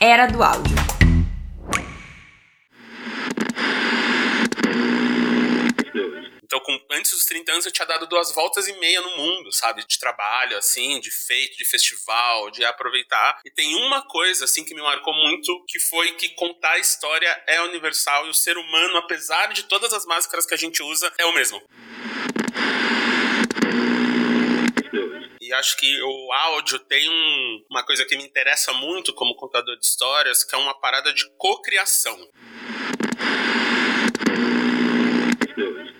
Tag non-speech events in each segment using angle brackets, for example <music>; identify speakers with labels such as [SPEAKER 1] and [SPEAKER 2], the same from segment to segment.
[SPEAKER 1] Era do áudio.
[SPEAKER 2] Então, com, antes dos 30 anos, eu tinha dado duas voltas e meia no mundo, sabe? De trabalho, assim, de feito, de festival, de aproveitar. E tem uma coisa, assim, que me marcou muito, que foi que contar a história é universal e o ser humano, apesar de todas as máscaras que a gente usa, é o mesmo. E acho que o áudio tem um, uma coisa que me interessa muito como contador de histórias, que é uma parada de cocriação.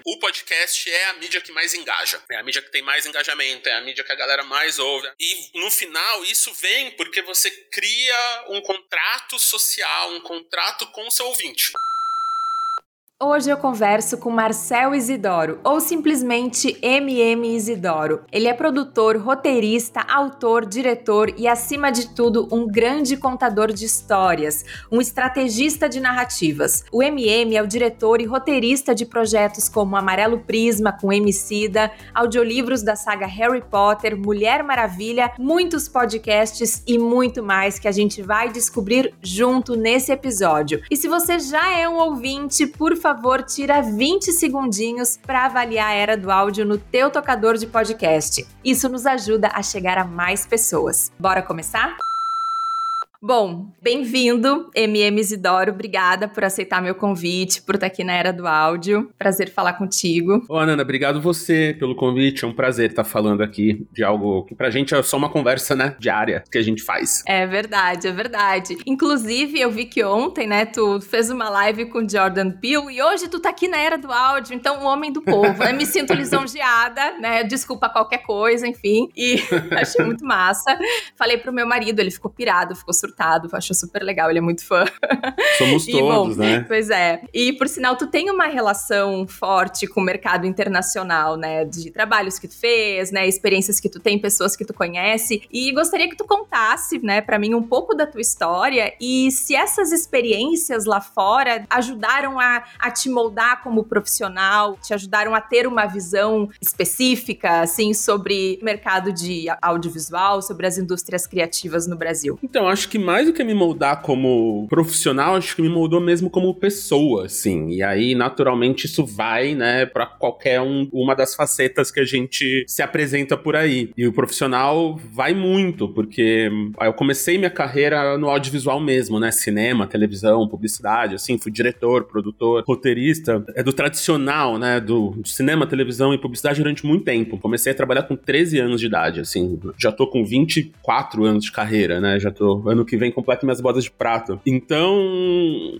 [SPEAKER 2] O podcast é a mídia que mais engaja. É a mídia que tem mais engajamento, é a mídia que a galera mais ouve. E no final, isso vem porque você cria um contrato social, um contrato com o seu ouvinte.
[SPEAKER 1] Hoje eu converso com Marcel Isidoro, ou simplesmente MM Isidoro. Ele é produtor, roteirista, autor, diretor e, acima de tudo, um grande contador de histórias, um estrategista de narrativas. O MM é o diretor e roteirista de projetos como Amarelo Prisma com Emicida, audiolivros da saga Harry Potter, Mulher Maravilha, muitos podcasts e muito mais que a gente vai descobrir junto nesse episódio. E se você já é um ouvinte, por favor, favor, tira 20 segundinhos para avaliar a era do áudio no teu tocador de podcast. Isso nos ajuda a chegar a mais pessoas. Bora começar? Bom, bem-vindo, MM Isidoro. Obrigada por aceitar meu convite, por estar aqui na Era do Áudio. Prazer falar contigo.
[SPEAKER 2] Ô, Ananda, obrigado você pelo convite. É um prazer estar falando aqui de algo que pra gente é só uma conversa, né, diária que a gente faz.
[SPEAKER 1] É verdade, é verdade. Inclusive, eu vi que ontem, né, tu fez uma live com Jordan Peele e hoje tu tá aqui na Era do Áudio, então, o homem do povo. Eu me sinto <laughs> lisonjeada, né? Desculpa qualquer coisa, enfim. E <laughs> achei muito massa. Falei pro meu marido, ele ficou pirado, ficou surpreso surtado, achou super legal, ele é muito fã. <laughs>
[SPEAKER 2] Somos e, todos,
[SPEAKER 1] bom,
[SPEAKER 2] né?
[SPEAKER 1] Pois é. E por sinal, tu tem uma relação forte com o mercado internacional, né? De trabalhos que tu fez, né? Experiências que tu tem, pessoas que tu conhece. E gostaria que tu contasse, né, para mim um pouco da tua história e se essas experiências lá fora ajudaram a, a te moldar como profissional, te ajudaram a ter uma visão específica, assim, sobre o mercado de audiovisual, sobre as indústrias criativas no Brasil.
[SPEAKER 2] Então, acho que mais do que me moldar como profissional, acho que me moldou mesmo como pessoa, assim. E aí, naturalmente, isso vai, né, para qualquer um, uma das facetas que a gente se apresenta por aí. E o profissional vai muito, porque eu comecei minha carreira no audiovisual mesmo, né? Cinema, televisão, publicidade, assim, fui diretor, produtor, roteirista. É do tradicional, né? Do cinema, televisão e publicidade durante muito tempo. Comecei a trabalhar com 13 anos de idade, assim. Já tô com 24 anos de carreira, né? Já tô ano que vem completo minhas bodas de prata. Então,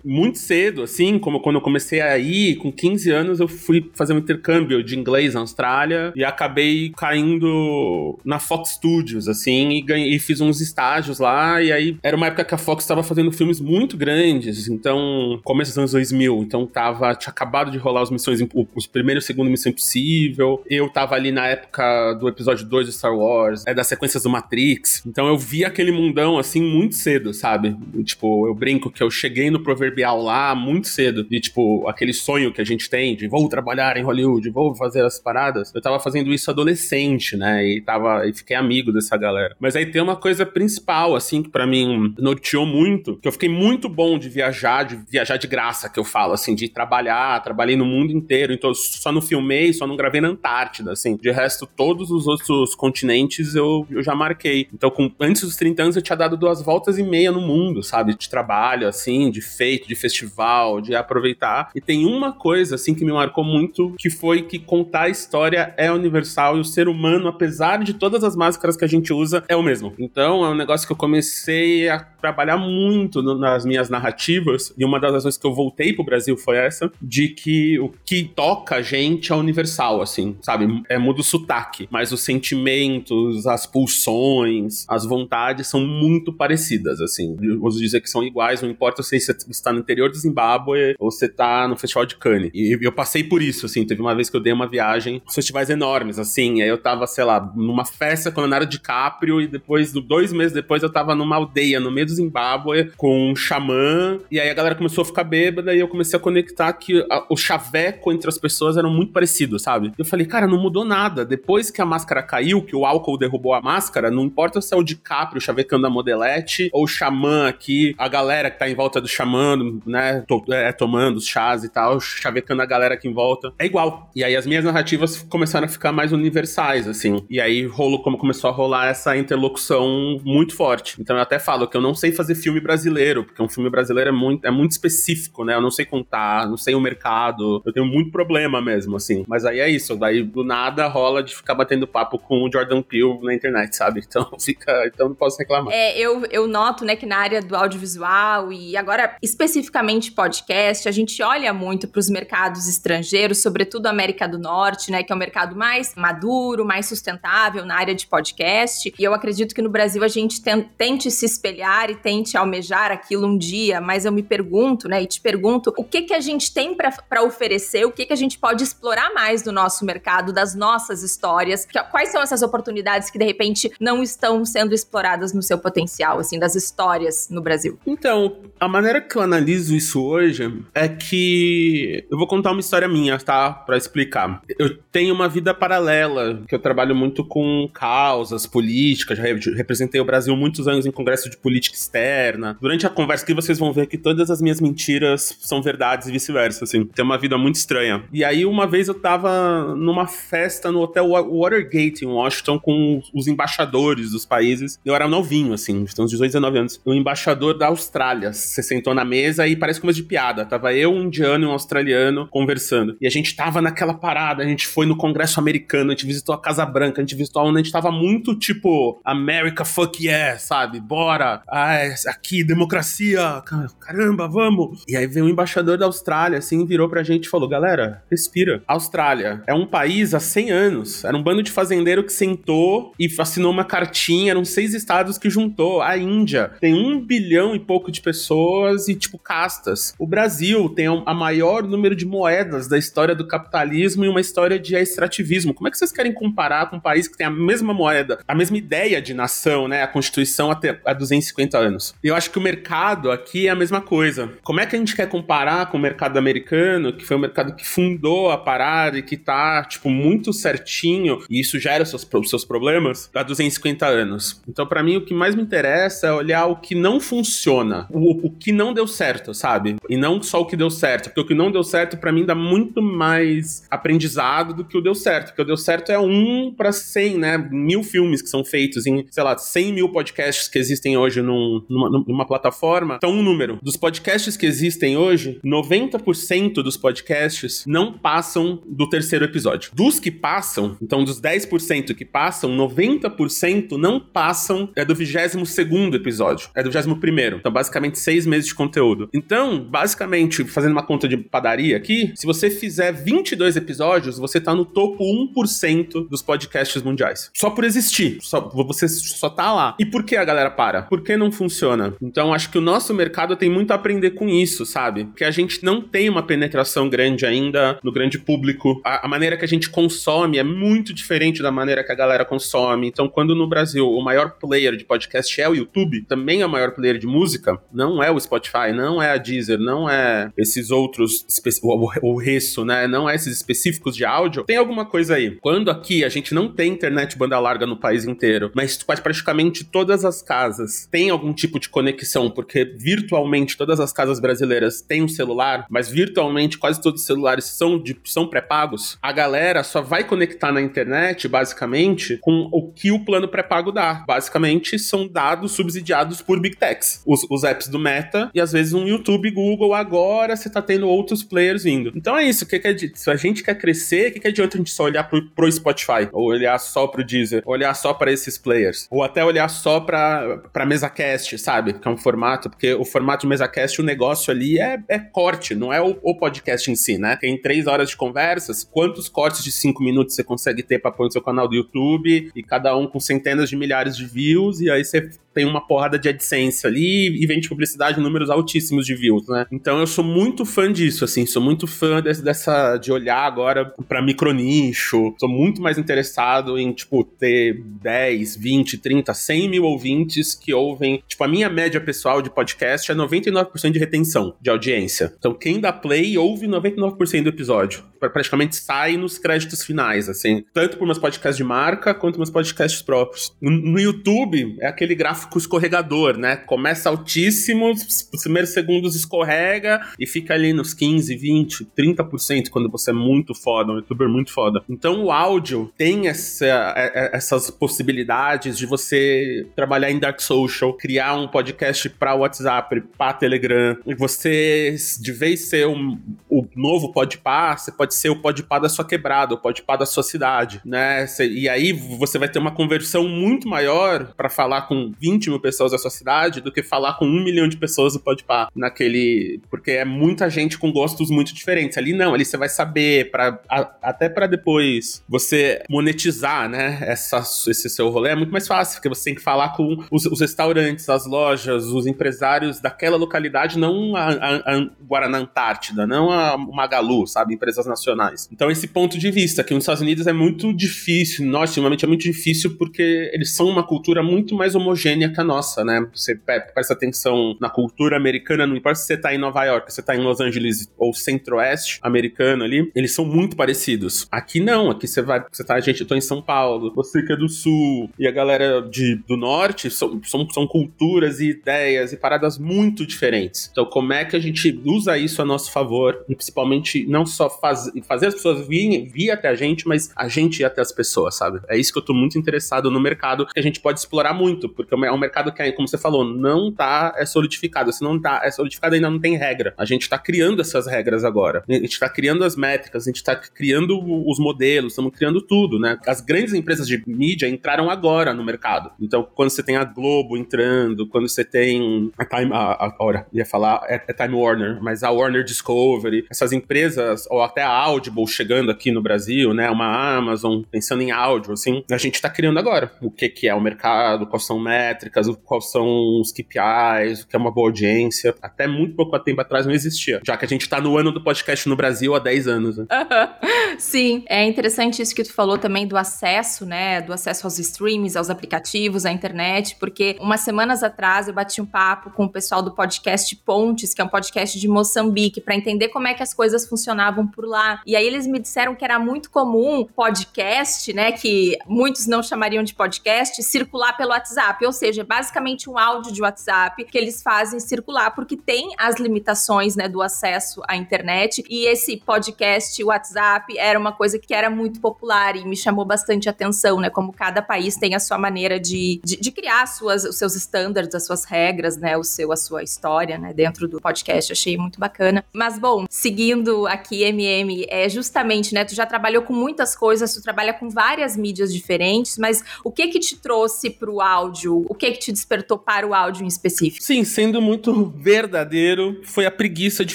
[SPEAKER 2] muito cedo, assim, como quando eu comecei a ir, com 15 anos, eu fui fazer um intercâmbio de inglês na Austrália e acabei caindo na Fox Studios, assim, e, ganhei, e fiz uns estágios lá. E aí era uma época que a Fox estava fazendo filmes muito grandes, então, começo dos anos 2000. Então, tava, tinha acabado de rolar os missões, os primeiros e segundo Missão Impossível. Eu tava ali na época do episódio 2 de Star Wars, é das sequências do Matrix. Então, eu vi aquele mundão, assim, muito cedo, sabe? Tipo, eu brinco que eu cheguei no proverbial lá muito cedo. E, tipo, aquele sonho que a gente tem de vou trabalhar em Hollywood, vou fazer as paradas. Eu tava fazendo isso adolescente, né? E tava. E fiquei amigo dessa galera. Mas aí tem uma coisa principal, assim, que para mim noteou muito, que eu fiquei muito bom de viajar, de viajar de graça, que eu falo, assim, de trabalhar, trabalhei no mundo inteiro, então só não filmei, só não gravei na Antártida, assim. De resto, todos os outros continentes eu, eu já marquei. Então, com, antes dos 30 anos, eu tinha dado duas voltas e meia no mundo, sabe? De trabalho, assim, de feito, de festival, de aproveitar. E tem uma coisa, assim, que me marcou muito, que foi que contar a história é universal e o ser humano, apesar de todas as máscaras que a gente usa, é o mesmo. Então, é um negócio que eu comecei a trabalhar muito no, nas minhas narrativas, e uma das razões que eu voltei pro Brasil foi essa, de que o que toca a gente é universal, assim, sabe? É muda o sotaque, mas os sentimentos, as pulsões, as vontades são muito parecidas, assim. Eu uso dizer que são iguais, não importa se você está no interior do Zimbábue ou você tá no Festival de Cannes. E eu passei por isso, assim, teve uma vez que eu dei uma viagem, festivais enormes, assim, aí eu tava, sei lá, numa festa com o Leonardo DiCaprio e depois, dois meses depois, eu tava numa aldeia no meio do Zimbábue com um xamã, e aí a galera começou a ficar bêbada e eu comecei a conectar que a, o chaveco entre as pessoas eram muito parecidos, sabe? Eu falei, cara, não mudou nada. Depois que a máscara caiu, que o álcool derrubou a máscara, não importa se é o DiCaprio chavecando a modelete ou o xamã aqui, a galera que tá em volta do xamã, né, to, é, tomando os chás e tal, chavecando a galera aqui em volta. É igual. E aí as minhas narrativas começaram a ficar mais universais, assim. E aí rolo, como começou a rolar essa interlocução muito forte. Então eu até falo que eu não sei fazer filme brasileiro, porque um filme brasileiro é muito, é muito específico, né? Eu não sei contar, não sei o mercado, eu tenho muito problema mesmo, assim. Mas aí é isso, daí do nada rola de ficar batendo papo com o Jordan Peele na internet, sabe? <laughs> Então fica, então não posso reclamar.
[SPEAKER 1] É, eu, eu noto, né, que na área do audiovisual e agora especificamente podcast, a gente olha muito para os mercados estrangeiros, sobretudo a América do Norte, né, que é o mercado mais maduro, mais sustentável na área de podcast. E eu acredito que no Brasil a gente tente se espelhar e tente almejar aquilo um dia, mas eu me pergunto, né, e te pergunto, o que que a gente tem para oferecer, o que que a gente pode explorar mais do nosso mercado, das nossas histórias, que, quais são essas oportunidades que de repente não estão sendo exploradas no seu potencial, assim, das histórias no Brasil?
[SPEAKER 2] Então, a maneira que eu analiso isso hoje é que eu vou contar uma história minha, tá, para explicar. Eu tenho uma vida paralela, que eu trabalho muito com causas políticas, já representei o Brasil muitos anos em congresso de política externa. Durante a conversa aqui vocês vão ver que todas as minhas mentiras são verdades e vice-versa, assim. Tem uma vida muito estranha. E aí uma vez eu tava numa festa no hotel Watergate em Washington com os embaixadores dos países. Eu era novinho, assim, uns 18, 19 anos. O embaixador da Austrália se sentou na mesa e parece coisa de piada. Tava eu, um indiano e um australiano conversando. E a gente tava naquela parada, a gente foi no Congresso americano, a gente visitou a Casa Branca, a gente visitou onde a gente tava muito tipo America fuck yeah, sabe? Bora! Ah, é aqui, democracia! Caramba, vamos! E aí veio o embaixador da Austrália, assim, virou pra gente e falou: galera, respira. Austrália é um país há 100 anos. Era um bando de fazendeiro que sentou e assinou uma cartinha. Eram seis estados que juntou. A Índia tem um bilhão e pouco de pessoas e, tipo, castas. O Brasil tem a maior número de moedas da história do capitalismo e uma história de extrativismo. Como é que vocês querem comparar com um país que tem a mesma moeda, a mesma ideia de nação, né? A Constituição até há 250 anos. Eu acho que o mercado aqui é a mesma coisa. Como é que a gente quer comparar com o mercado americano, que foi o mercado que fundou a parada e que tá, tipo, muito certinho, e isso gera os seus, seus problemas, há 250 anos. Então, para mim, o que mais me interessa é olhar o que não funciona, o, o que não deu certo, sabe? E não só o que deu certo, porque o que não deu certo, para mim, dá muito mais aprendizado do que o deu certo, porque o deu certo é um para 100, né? Mil filmes que são feitos em, sei lá, 100 mil podcasts que existem hoje num, numa, numa plataforma. Então, um número. Dos podcasts que existem hoje, 90% dos podcasts não passam do terceiro episódio. Dos que passam, então dos 10% que passam, 90% não passam é do 22 segundo episódio. É do 21 primeiro. Então, basicamente, seis meses de conteúdo. Então, basicamente, fazendo uma conta de padaria aqui, se você fizer 22 episódios, você tá no topo 1% dos podcasts mundiais. Só por existir. Só, você só tá lá. E por que a galera para? Por que não funciona? Então, acho que o nosso mercado tem muito a aprender com isso, sabe? Que a gente não tem uma penetração grande ainda no grande público. A, a maneira que a gente consome é muito diferente da maneira que a galera consome. Então, quando no Brasil o maior player de podcast é o YouTube, também é o maior player de música, não é o Spotify, não é a Deezer, não é esses outros, o, o, o Resso, né? Não é esses específicos de áudio. Tem alguma coisa aí. Quando aqui a gente não tem internet banda larga no país inteiro, mas praticamente todas as casas têm algum tipo de conexão, porque virtualmente todas as casas brasileiras têm um celular, mas virtualmente quase todos os celulares são, são pré-pagos, a galera só vai conectar na internet, basicamente, com o que o plano pré-pago dá. Basicamente, são dados subsidiados por Big Techs. Os, os apps do Meta e às vezes um YouTube, Google, agora você tá tendo outros players vindo. Então é isso, que que é, se a gente quer crescer, o que, que adianta a gente só olhar pro, pro Spotify? Ou olhar só pro Deezer? Olhar só para esses players? Ou até olhar só pra, pra MesaCast, sabe? Que é um formato, porque o formato MesaCast, o negócio ali é, é corte, não é o, o, podcast em si, né? Tem três horas de conversas, quantos cortes de cinco minutos você consegue ter pra pôr no seu canal do YouTube, e cada um com centenas de milhares de views, e aí você tem uma porrada de AdSense ali e vende publicidade em números altíssimos de views, né? Então eu sou muito fã disso, assim, sou muito fã desse, dessa de olhar agora para micronicho, sou muito mais interessado em, tipo, ter 10, 20, 30, 100 mil ouvintes que ouvem, tipo, a minha média pessoal de podcast é 99% de retenção de audiência. Então quem dá play ouve 99% do episódio, praticamente sai nos créditos finais, assim, tanto por meus podcasts de marca quanto meus podcasts próprios. No, YouTube é aquele gráfico gráfico escorregador, né? Começa altíssimo, os primeiros segundos escorrega e fica ali nos 15, 20, 30% quando você é muito foda, um youtuber muito foda. Então o áudio tem essa, é, é, essas possibilidades de você trabalhar em Dark Social, criar um podcast para WhatsApp, para Telegram, e você, de vez ser um, o novo podpar, você pode ser o podpar da sua quebrada, o podpar da sua cidade, né? E aí você vai ter uma conversão muito maior para falar com 20 20 mil pessoas da sua cidade do que falar com um milhão de pessoas do Podpah naquele. Porque é muita gente com gostos muito diferentes. Ali não, ali você vai saber, pra, a, até para depois você monetizar, né? Essa, esse seu rolê é muito mais fácil, porque você tem que falar com os, os restaurantes, as lojas, os empresários daquela localidade, não a, a, a Guaraná Antártida, não a Magalu, sabe? Empresas nacionais. Então, esse ponto de vista, que nos Estados Unidos é muito difícil, nós, ultimamente é muito difícil porque eles são uma cultura muito mais homogênea homogênea que a nossa, né? Você presta atenção na cultura americana, não importa se você tá em Nova York, se você tá em Los Angeles ou centro-oeste americano ali, eles são muito parecidos. Aqui não, aqui você vai, você tá, gente, eu tô em São Paulo, você que é do sul, e a galera de, do norte são, são, são culturas e ideias e paradas muito diferentes. Então, como é que a gente usa isso a nosso favor, e principalmente não só faz, fazer as pessoas virem, vir até a gente, mas a gente ir até as pessoas, sabe? É isso que eu tô muito interessado no mercado, que a gente pode explorar muito, porque é um mercado que, como você falou, não tá é solidificado. Se não tá é solidificado, ainda não tem regra. A gente tá criando essas regras agora. A gente tá criando as métricas, a gente tá criando os modelos, estamos criando tudo, né? As grandes empresas de mídia entraram agora no mercado. Então, quando você tem a Globo entrando, quando você tem a Time, a, ia falar, é, é Time Warner, mas a Warner Discovery, essas empresas, ou até a Audible chegando aqui no Brasil, né? Uma Amazon pensando em áudio, assim, a gente tá criando agora. O que que é o mercado, quais são métricas, métricas, quais são os KPIs, o que é uma boa audiência. Até muito pouco tempo atrás não existia. Já que a gente tá no ano do podcast no Brasil há 10 anos. Né? <laughs>
[SPEAKER 1] Sim, é interessante isso que tu falou também do acesso, né? Do acesso aos streams, aos aplicativos, à internet, porque umas semanas atrás eu bati um papo com o pessoal do podcast Pontes, que é um podcast de Moçambique, para entender como é que as coisas funcionavam por lá. E aí eles me disseram que era muito comum podcast, né? Que muitos não chamariam de podcast, circular pelo WhatsApp. Ou seja, seja, basicamente um áudio de WhatsApp que eles fazem circular, porque tem as limitações, né, do acesso à internet. E esse podcast, WhatsApp, era uma coisa que era muito popular e me chamou bastante atenção, né? Como cada país tem a sua maneira de, de, de criar suas, os seus estándares, as suas regras, né? O seu, a sua história, né? Dentro do podcast. Achei muito bacana. Mas, bom, seguindo aqui, MM, é justamente, né? Tu já trabalhou com muitas coisas, tu trabalha com várias mídias diferentes, mas o que que te trouxe pro áudio? O que que te despertou para o áudio em específico?
[SPEAKER 2] Sim, sendo muito verdadeiro, foi a preguiça de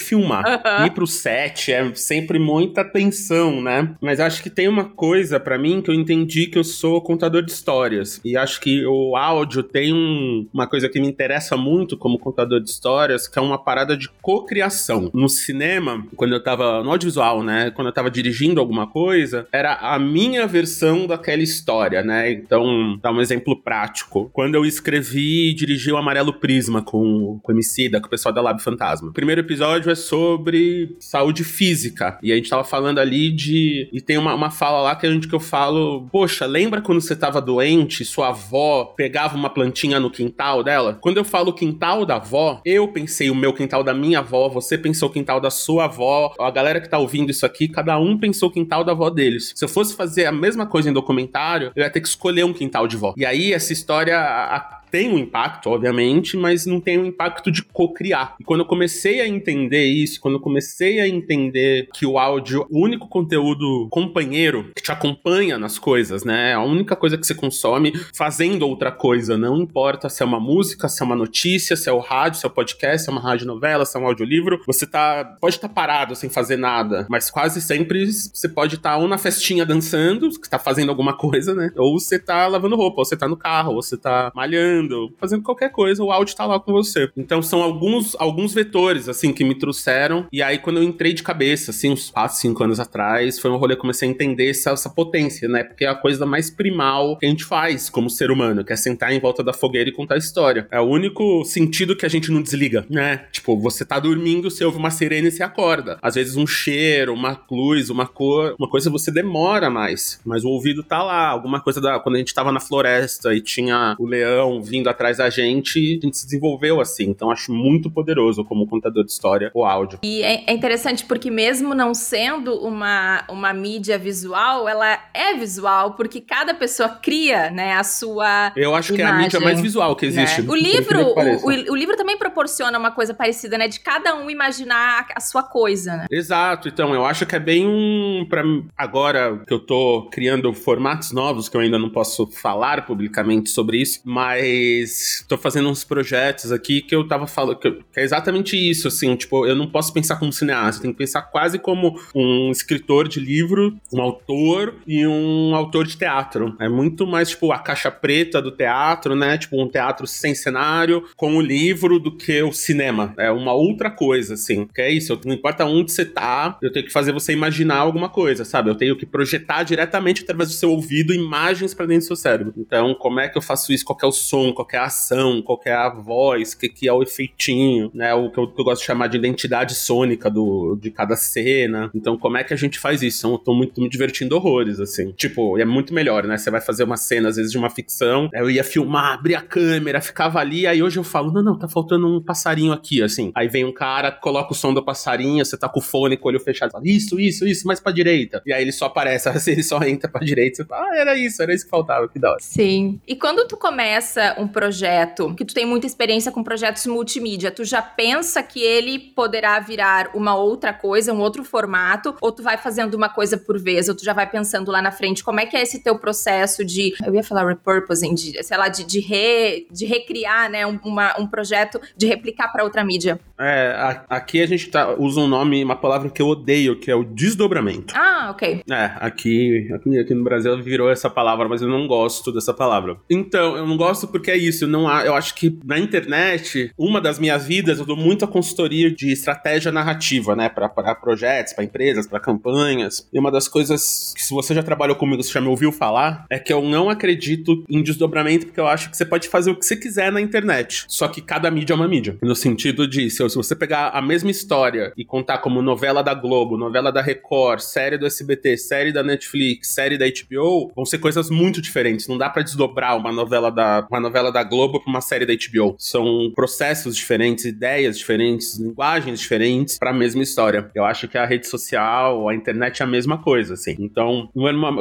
[SPEAKER 2] filmar. Uhum. Ir pro set é sempre muita tensão, né? Mas acho que tem uma coisa para mim que eu entendi que eu sou contador de histórias. E acho que o áudio tem um, uma coisa que me interessa muito como contador de histórias, que é uma parada de cocriação. No cinema, quando eu tava no audiovisual, né? Quando eu tava dirigindo alguma coisa, era a minha versão daquela história, né? Então, dá um exemplo prático. Quando eu escrevi e dirigi o Amarelo Prisma com, com o Emicida, com o pessoal da Lab Fantasma. O primeiro episódio é sobre saúde física. E a gente tava falando ali de. E tem uma, uma fala lá que, a gente, que eu falo: Poxa, lembra quando você tava doente, sua avó pegava uma plantinha no quintal dela? Quando eu falo quintal da avó, eu pensei o meu quintal da minha avó, você pensou o quintal da sua avó, a galera que tá ouvindo isso aqui, cada um pensou o quintal da avó deles. Se eu fosse fazer a mesma coisa em documentário, eu ia ter que escolher um quintal de vó. E aí essa história あ tem um impacto, obviamente, mas não tem um impacto de co-criar. E quando eu comecei a entender isso, quando eu comecei a entender que o áudio, o único conteúdo companheiro que te acompanha nas coisas, né? A única coisa que você consome fazendo outra coisa, não importa se é uma música, se é uma notícia, se é o rádio, se é o podcast, se é uma rádio novela, se é um audiolivro, você tá pode estar tá parado sem fazer nada, mas quase sempre você pode estar tá ou na festinha dançando, que tá fazendo alguma coisa, né? Ou você tá lavando roupa, ou você tá no carro, ou você tá malhando fazendo qualquer coisa, o áudio tá lá com você. Então são alguns, alguns vetores, assim, que me trouxeram. E aí, quando eu entrei de cabeça, assim, uns 4, 5 anos atrás, foi um rolê que comecei a entender essa, essa potência, né? Porque é a coisa mais primal que a gente faz como ser humano, que é sentar em volta da fogueira e contar história. É o único sentido que a gente não desliga, né? Tipo, você tá dormindo, você ouve uma sirene e você acorda. Às vezes um cheiro, uma luz, uma cor, uma coisa você demora mais, mas o ouvido tá lá. Alguma coisa da. Quando a gente tava na floresta e tinha o leão vindo atrás da gente, a gente se desenvolveu assim. Então acho muito poderoso como contador de história o áudio.
[SPEAKER 1] E é, é interessante porque mesmo não sendo uma, uma mídia visual, ela é visual porque cada pessoa cria, né, a sua
[SPEAKER 2] Eu acho
[SPEAKER 1] imagem,
[SPEAKER 2] que é a mídia mais visual que existe.
[SPEAKER 1] Né? O livro, o, o, livro também proporciona uma coisa parecida, né, de cada um imaginar a sua coisa, né?
[SPEAKER 2] Exato. Então, eu acho que é bem um para agora que eu tô criando formatos novos que eu ainda não posso falar publicamente sobre isso, mas mas tô fazendo uns projetos aqui que eu tava falando, que, é exatamente isso, assim, tipo, eu não posso pensar como cineasta, tem que pensar quase como um escritor de livro, um autor e um autor de teatro. É muito mais, tipo, a caixa preta do teatro, né? Tipo, um teatro sem cenário com o livro do que o cinema. É uma outra coisa, assim. Que é isso, não importa onde você tá, eu tenho que fazer você imaginar alguma coisa, sabe? Eu tenho que projetar diretamente através do seu ouvido imagens para dentro do seu cérebro. Então, como é que eu faço isso? Qual é o som? Qualquer ação, qualquer a voz, que, que é o efeitinho, né? O que eu, que eu, gosto de chamar de identidade sônica do, de cada cena. Então, como é que a gente faz isso? Eu tô muito me divertindo horrores, assim. Tipo, é muito melhor, né? Você vai fazer uma cena, às vezes, de uma ficção, eu ia filmar, abrir a câmera, ficava ali, aí hoje eu falo, não, não, tá faltando um passarinho aqui, assim. Aí vem um cara, coloca o som do passarinho, você tá com o fone com o olho fechado, fala, isso, isso, isso, mais pra direita. E aí ele só aparece, assim, <laughs> ele só entra pra direita, você fala, ah, era isso, era isso que faltava, que da hora.
[SPEAKER 1] Sim. E quando tu começa um projeto, que tu tem muita experiência com projetos multimídia, tu já pensa que ele poderá virar uma outra coisa, um outro formato, ou tu vai fazendo uma coisa por vez, ou tu já vai pensando lá na frente, como é que é esse teu processo de, eu ia falar repurposing, de, sei lá, de, de, re, de recriar, né, um, uma, um projeto, de replicar para outra mídia?
[SPEAKER 2] É, a, aqui a gente tá, usa um nome, uma palavra que eu odeio, que é o desdobramento.
[SPEAKER 1] Ah, ok.
[SPEAKER 2] É, aqui, aqui, aqui no Brasil virou essa palavra, mas eu não gosto dessa palavra. Então, eu não gosto porque que é isso. Eu, não, eu acho que na internet, uma das minhas vidas, eu dou muito a consultoria de estratégia narrativa, né? Para projetos, para empresas, para campanhas. E uma das coisas que, se você já trabalhou comigo, você já me ouviu falar, é que eu não acredito em desdobramento, porque eu acho que você pode fazer o que você quiser na internet. Só que cada mídia é uma mídia. No sentido de, se você pegar a mesma história e contar como novela da Globo, novela da Record, série do SBT, série da Netflix, série da HBO, vão ser coisas muito diferentes. Não dá para desdobrar uma novela da. Uma novela novela da Globo para uma série da HBO. São processos diferentes, ideias diferentes, linguagens diferentes para a mesma história. Eu acho que a rede social, a internet é a mesma coisa, assim. Então,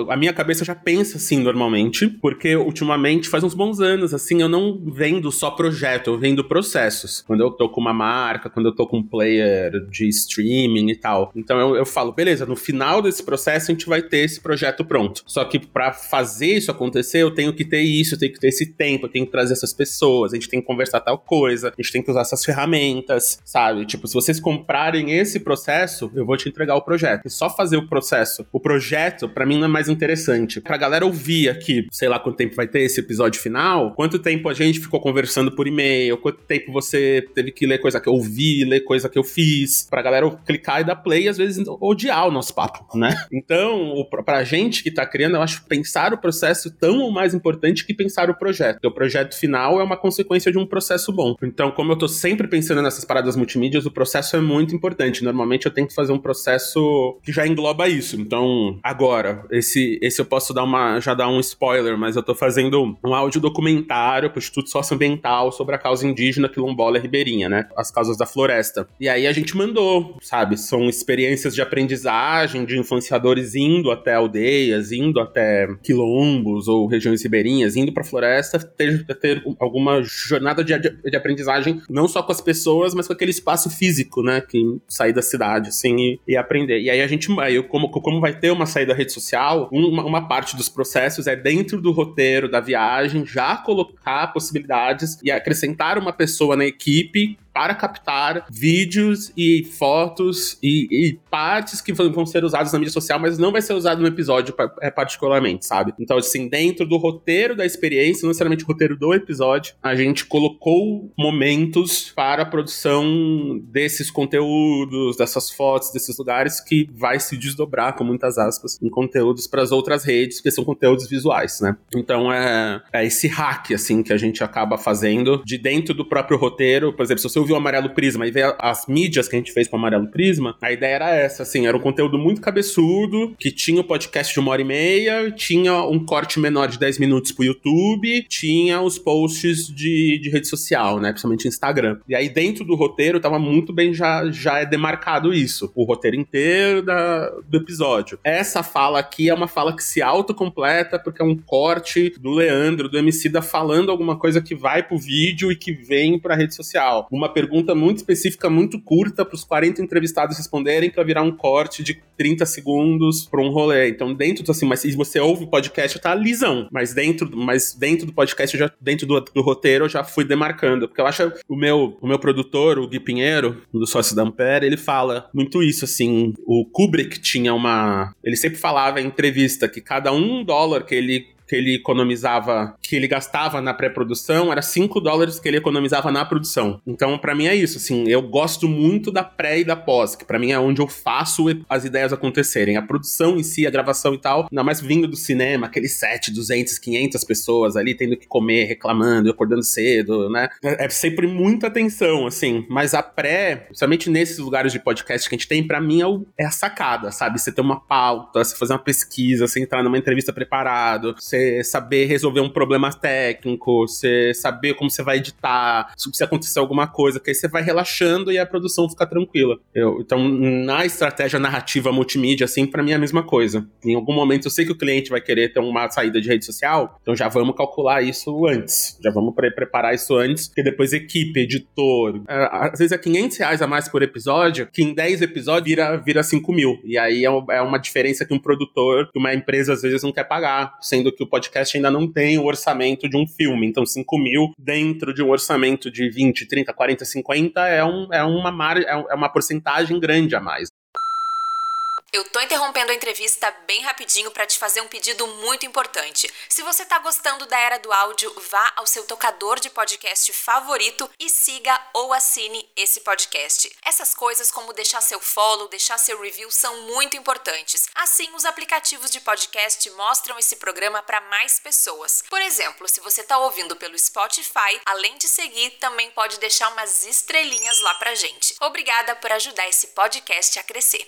[SPEAKER 2] a minha cabeça já pensa assim normalmente, porque ultimamente faz uns bons anos, assim, eu não vendo só projeto, eu vendo processos. Quando eu tô com uma marca, quando eu tô com um player de streaming e tal. Então eu, eu falo, beleza, no final desse processo a gente vai ter esse projeto pronto. Só que para fazer isso acontecer, eu tenho que ter isso, eu tenho que ter esse tempo, tem que trazer essas pessoas, a gente tem que conversar tal coisa, a gente tem que usar essas ferramentas, sabe? Tipo, se vocês comprarem esse processo, eu vou te entregar o projeto. E só fazer o processo, o projeto, para mim não é mais interessante. Pra galera ouvir aqui, sei lá quanto tempo vai ter esse episódio final, quanto tempo a gente ficou conversando por e-mail, quanto tempo você teve que ler coisa que eu ouvi, ler coisa que eu fiz, pra galera clicar e dar play e às vezes odiar o nosso papo, né? Então, pra gente que tá criando, eu acho pensar o processo tão ou mais importante que pensar o projeto. Porque o projeto final é uma consequência de um processo bom. Então, como eu tô sempre pensando nessas paradas multimídias, o processo é muito importante. Normalmente eu tenho que fazer um processo que já engloba isso. Então, agora, esse, esse eu posso dar uma, já dar um spoiler, mas eu tô fazendo um áudio documentário pro Instituto Socioambiental sobre a causa indígena quilombola ribeirinha, né? As causas da floresta. E aí a gente mandou, sabe? São experiências de aprendizagem de influenciadores indo até aldeias, indo até quilombos ou regiões ribeirinhas, indo pra floresta, ter, ter alguma jornada de, de aprendizagem, não só com as pessoas, mas com aquele espaço físico, né? Que sair da cidade, assim, e, e aprender. E aí a gente, aí como, como vai ter uma saída da rede social, uma, uma parte dos processos é dentro do roteiro da viagem, já colocar possibilidades e acrescentar uma pessoa na equipe para captar vídeos e fotos e, e, partes que vão ser usadas na mídia social, mas não vai ser usado no episódio é, particularmente, sabe? Então, assim, dentro do roteiro da experiência, não necessariamente o roteiro do episódio, a gente colocou momentos para a produção desses conteúdos, dessas fotos, desses lugares que vai se desdobrar, com muitas aspas, em conteúdos para as outras redes, porque são conteúdos visuais, né? Então, é, é esse hack, assim, que a gente acaba fazendo de dentro do próprio roteiro. Por exemplo, se você viu o Amarelo Prisma e ver as mídias que a gente fez com o Amarelo Prisma, a ideia era essa, assim, era um conteúdo muito cabeçudo, que tinha o um podcast de uma hora e meia, tinha um corte menor de 10 minutos pro YouTube, tinha os posts de, de rede social, né, principalmente Instagram. E aí dentro do roteiro tava muito bem já, já é demarcado isso, o roteiro inteiro da, do episódio. Essa fala aqui é uma fala que se autocompleta porque é um corte do Leandro, do MC da falando alguma coisa que vai pro vídeo e que vem pra rede social. Uma pergunta muito específica, muito curta, para os 40 entrevistados responderem, para virar um corte de 30 segundos para um rolê. Então, dentro do assim, mas se você ouve o podcast, tá lisão. Mas dentro, mas dentro do podcast, já, dentro do, do roteiro, eu já fui demarcando. Porque eu acho o meu, o meu produtor, o Gui Pinheiro, do sócio da Ampere, ele fala muito isso, assim. O Kubrick tinha uma. Ele sempre falava em entrevista que cada um dólar que ele que ele economizava, que ele gastava na pré-produção, era 5 dólares que ele economizava na produção. Então, para mim é isso, assim, eu gosto muito da pré e da pós, que para mim é onde eu faço as ideias acontecerem. A produção em si, a gravação e tal, ainda mais vindo do cinema, aquele set, 200, 500 pessoas ali tendo que comer, reclamando, acordando cedo, né? É, é sempre muita atenção, assim, mas a pré, principalmente nesses lugares de podcast que a gente tem, para mim é, o, é, a sacada, sabe? Você ter uma pauta, você fazer uma pesquisa, você entrar numa entrevista preparado, você você saber resolver um problema técnico, você saber como você vai editar, se acontecer alguma coisa, que aí você vai relaxando e a produção fica tranquila. Eu, então, na estratégia narrativa multimídia, assim, para mim é a mesma coisa. Em algum momento eu sei que o cliente vai querer ter uma saída de rede social, então já vamos calcular isso antes. Já vamos pre preparar isso antes, porque depois equipe, editor. É, às vezes é 500 reais a mais por episódio, que em 10 episódios vira, vira 5 mil. E aí é, é uma diferença que um produtor, que uma empresa às vezes não quer pagar, sendo que podcast ainda não tem o orçamento de um filme. Então, 5 mil dentro de um orçamento de 20, 30, 40, 50 é, um, é, uma, mar, é, é uma porcentagem grande a mais.
[SPEAKER 3] Eu tô interrompendo a entrevista bem rapidinho para te fazer um pedido muito importante. Se você tá gostando da era do áudio, vá ao seu tocador de podcast favorito e siga ou assine esse podcast. Essas coisas como deixar seu follow, deixar seu review são muito importantes. Assim, os aplicativos de podcast mostram esse programa para mais pessoas. Por exemplo, se você tá ouvindo pelo Spotify, além de seguir, também pode deixar umas estrelinhas lá pra gente. Obrigada por ajudar esse podcast a crescer.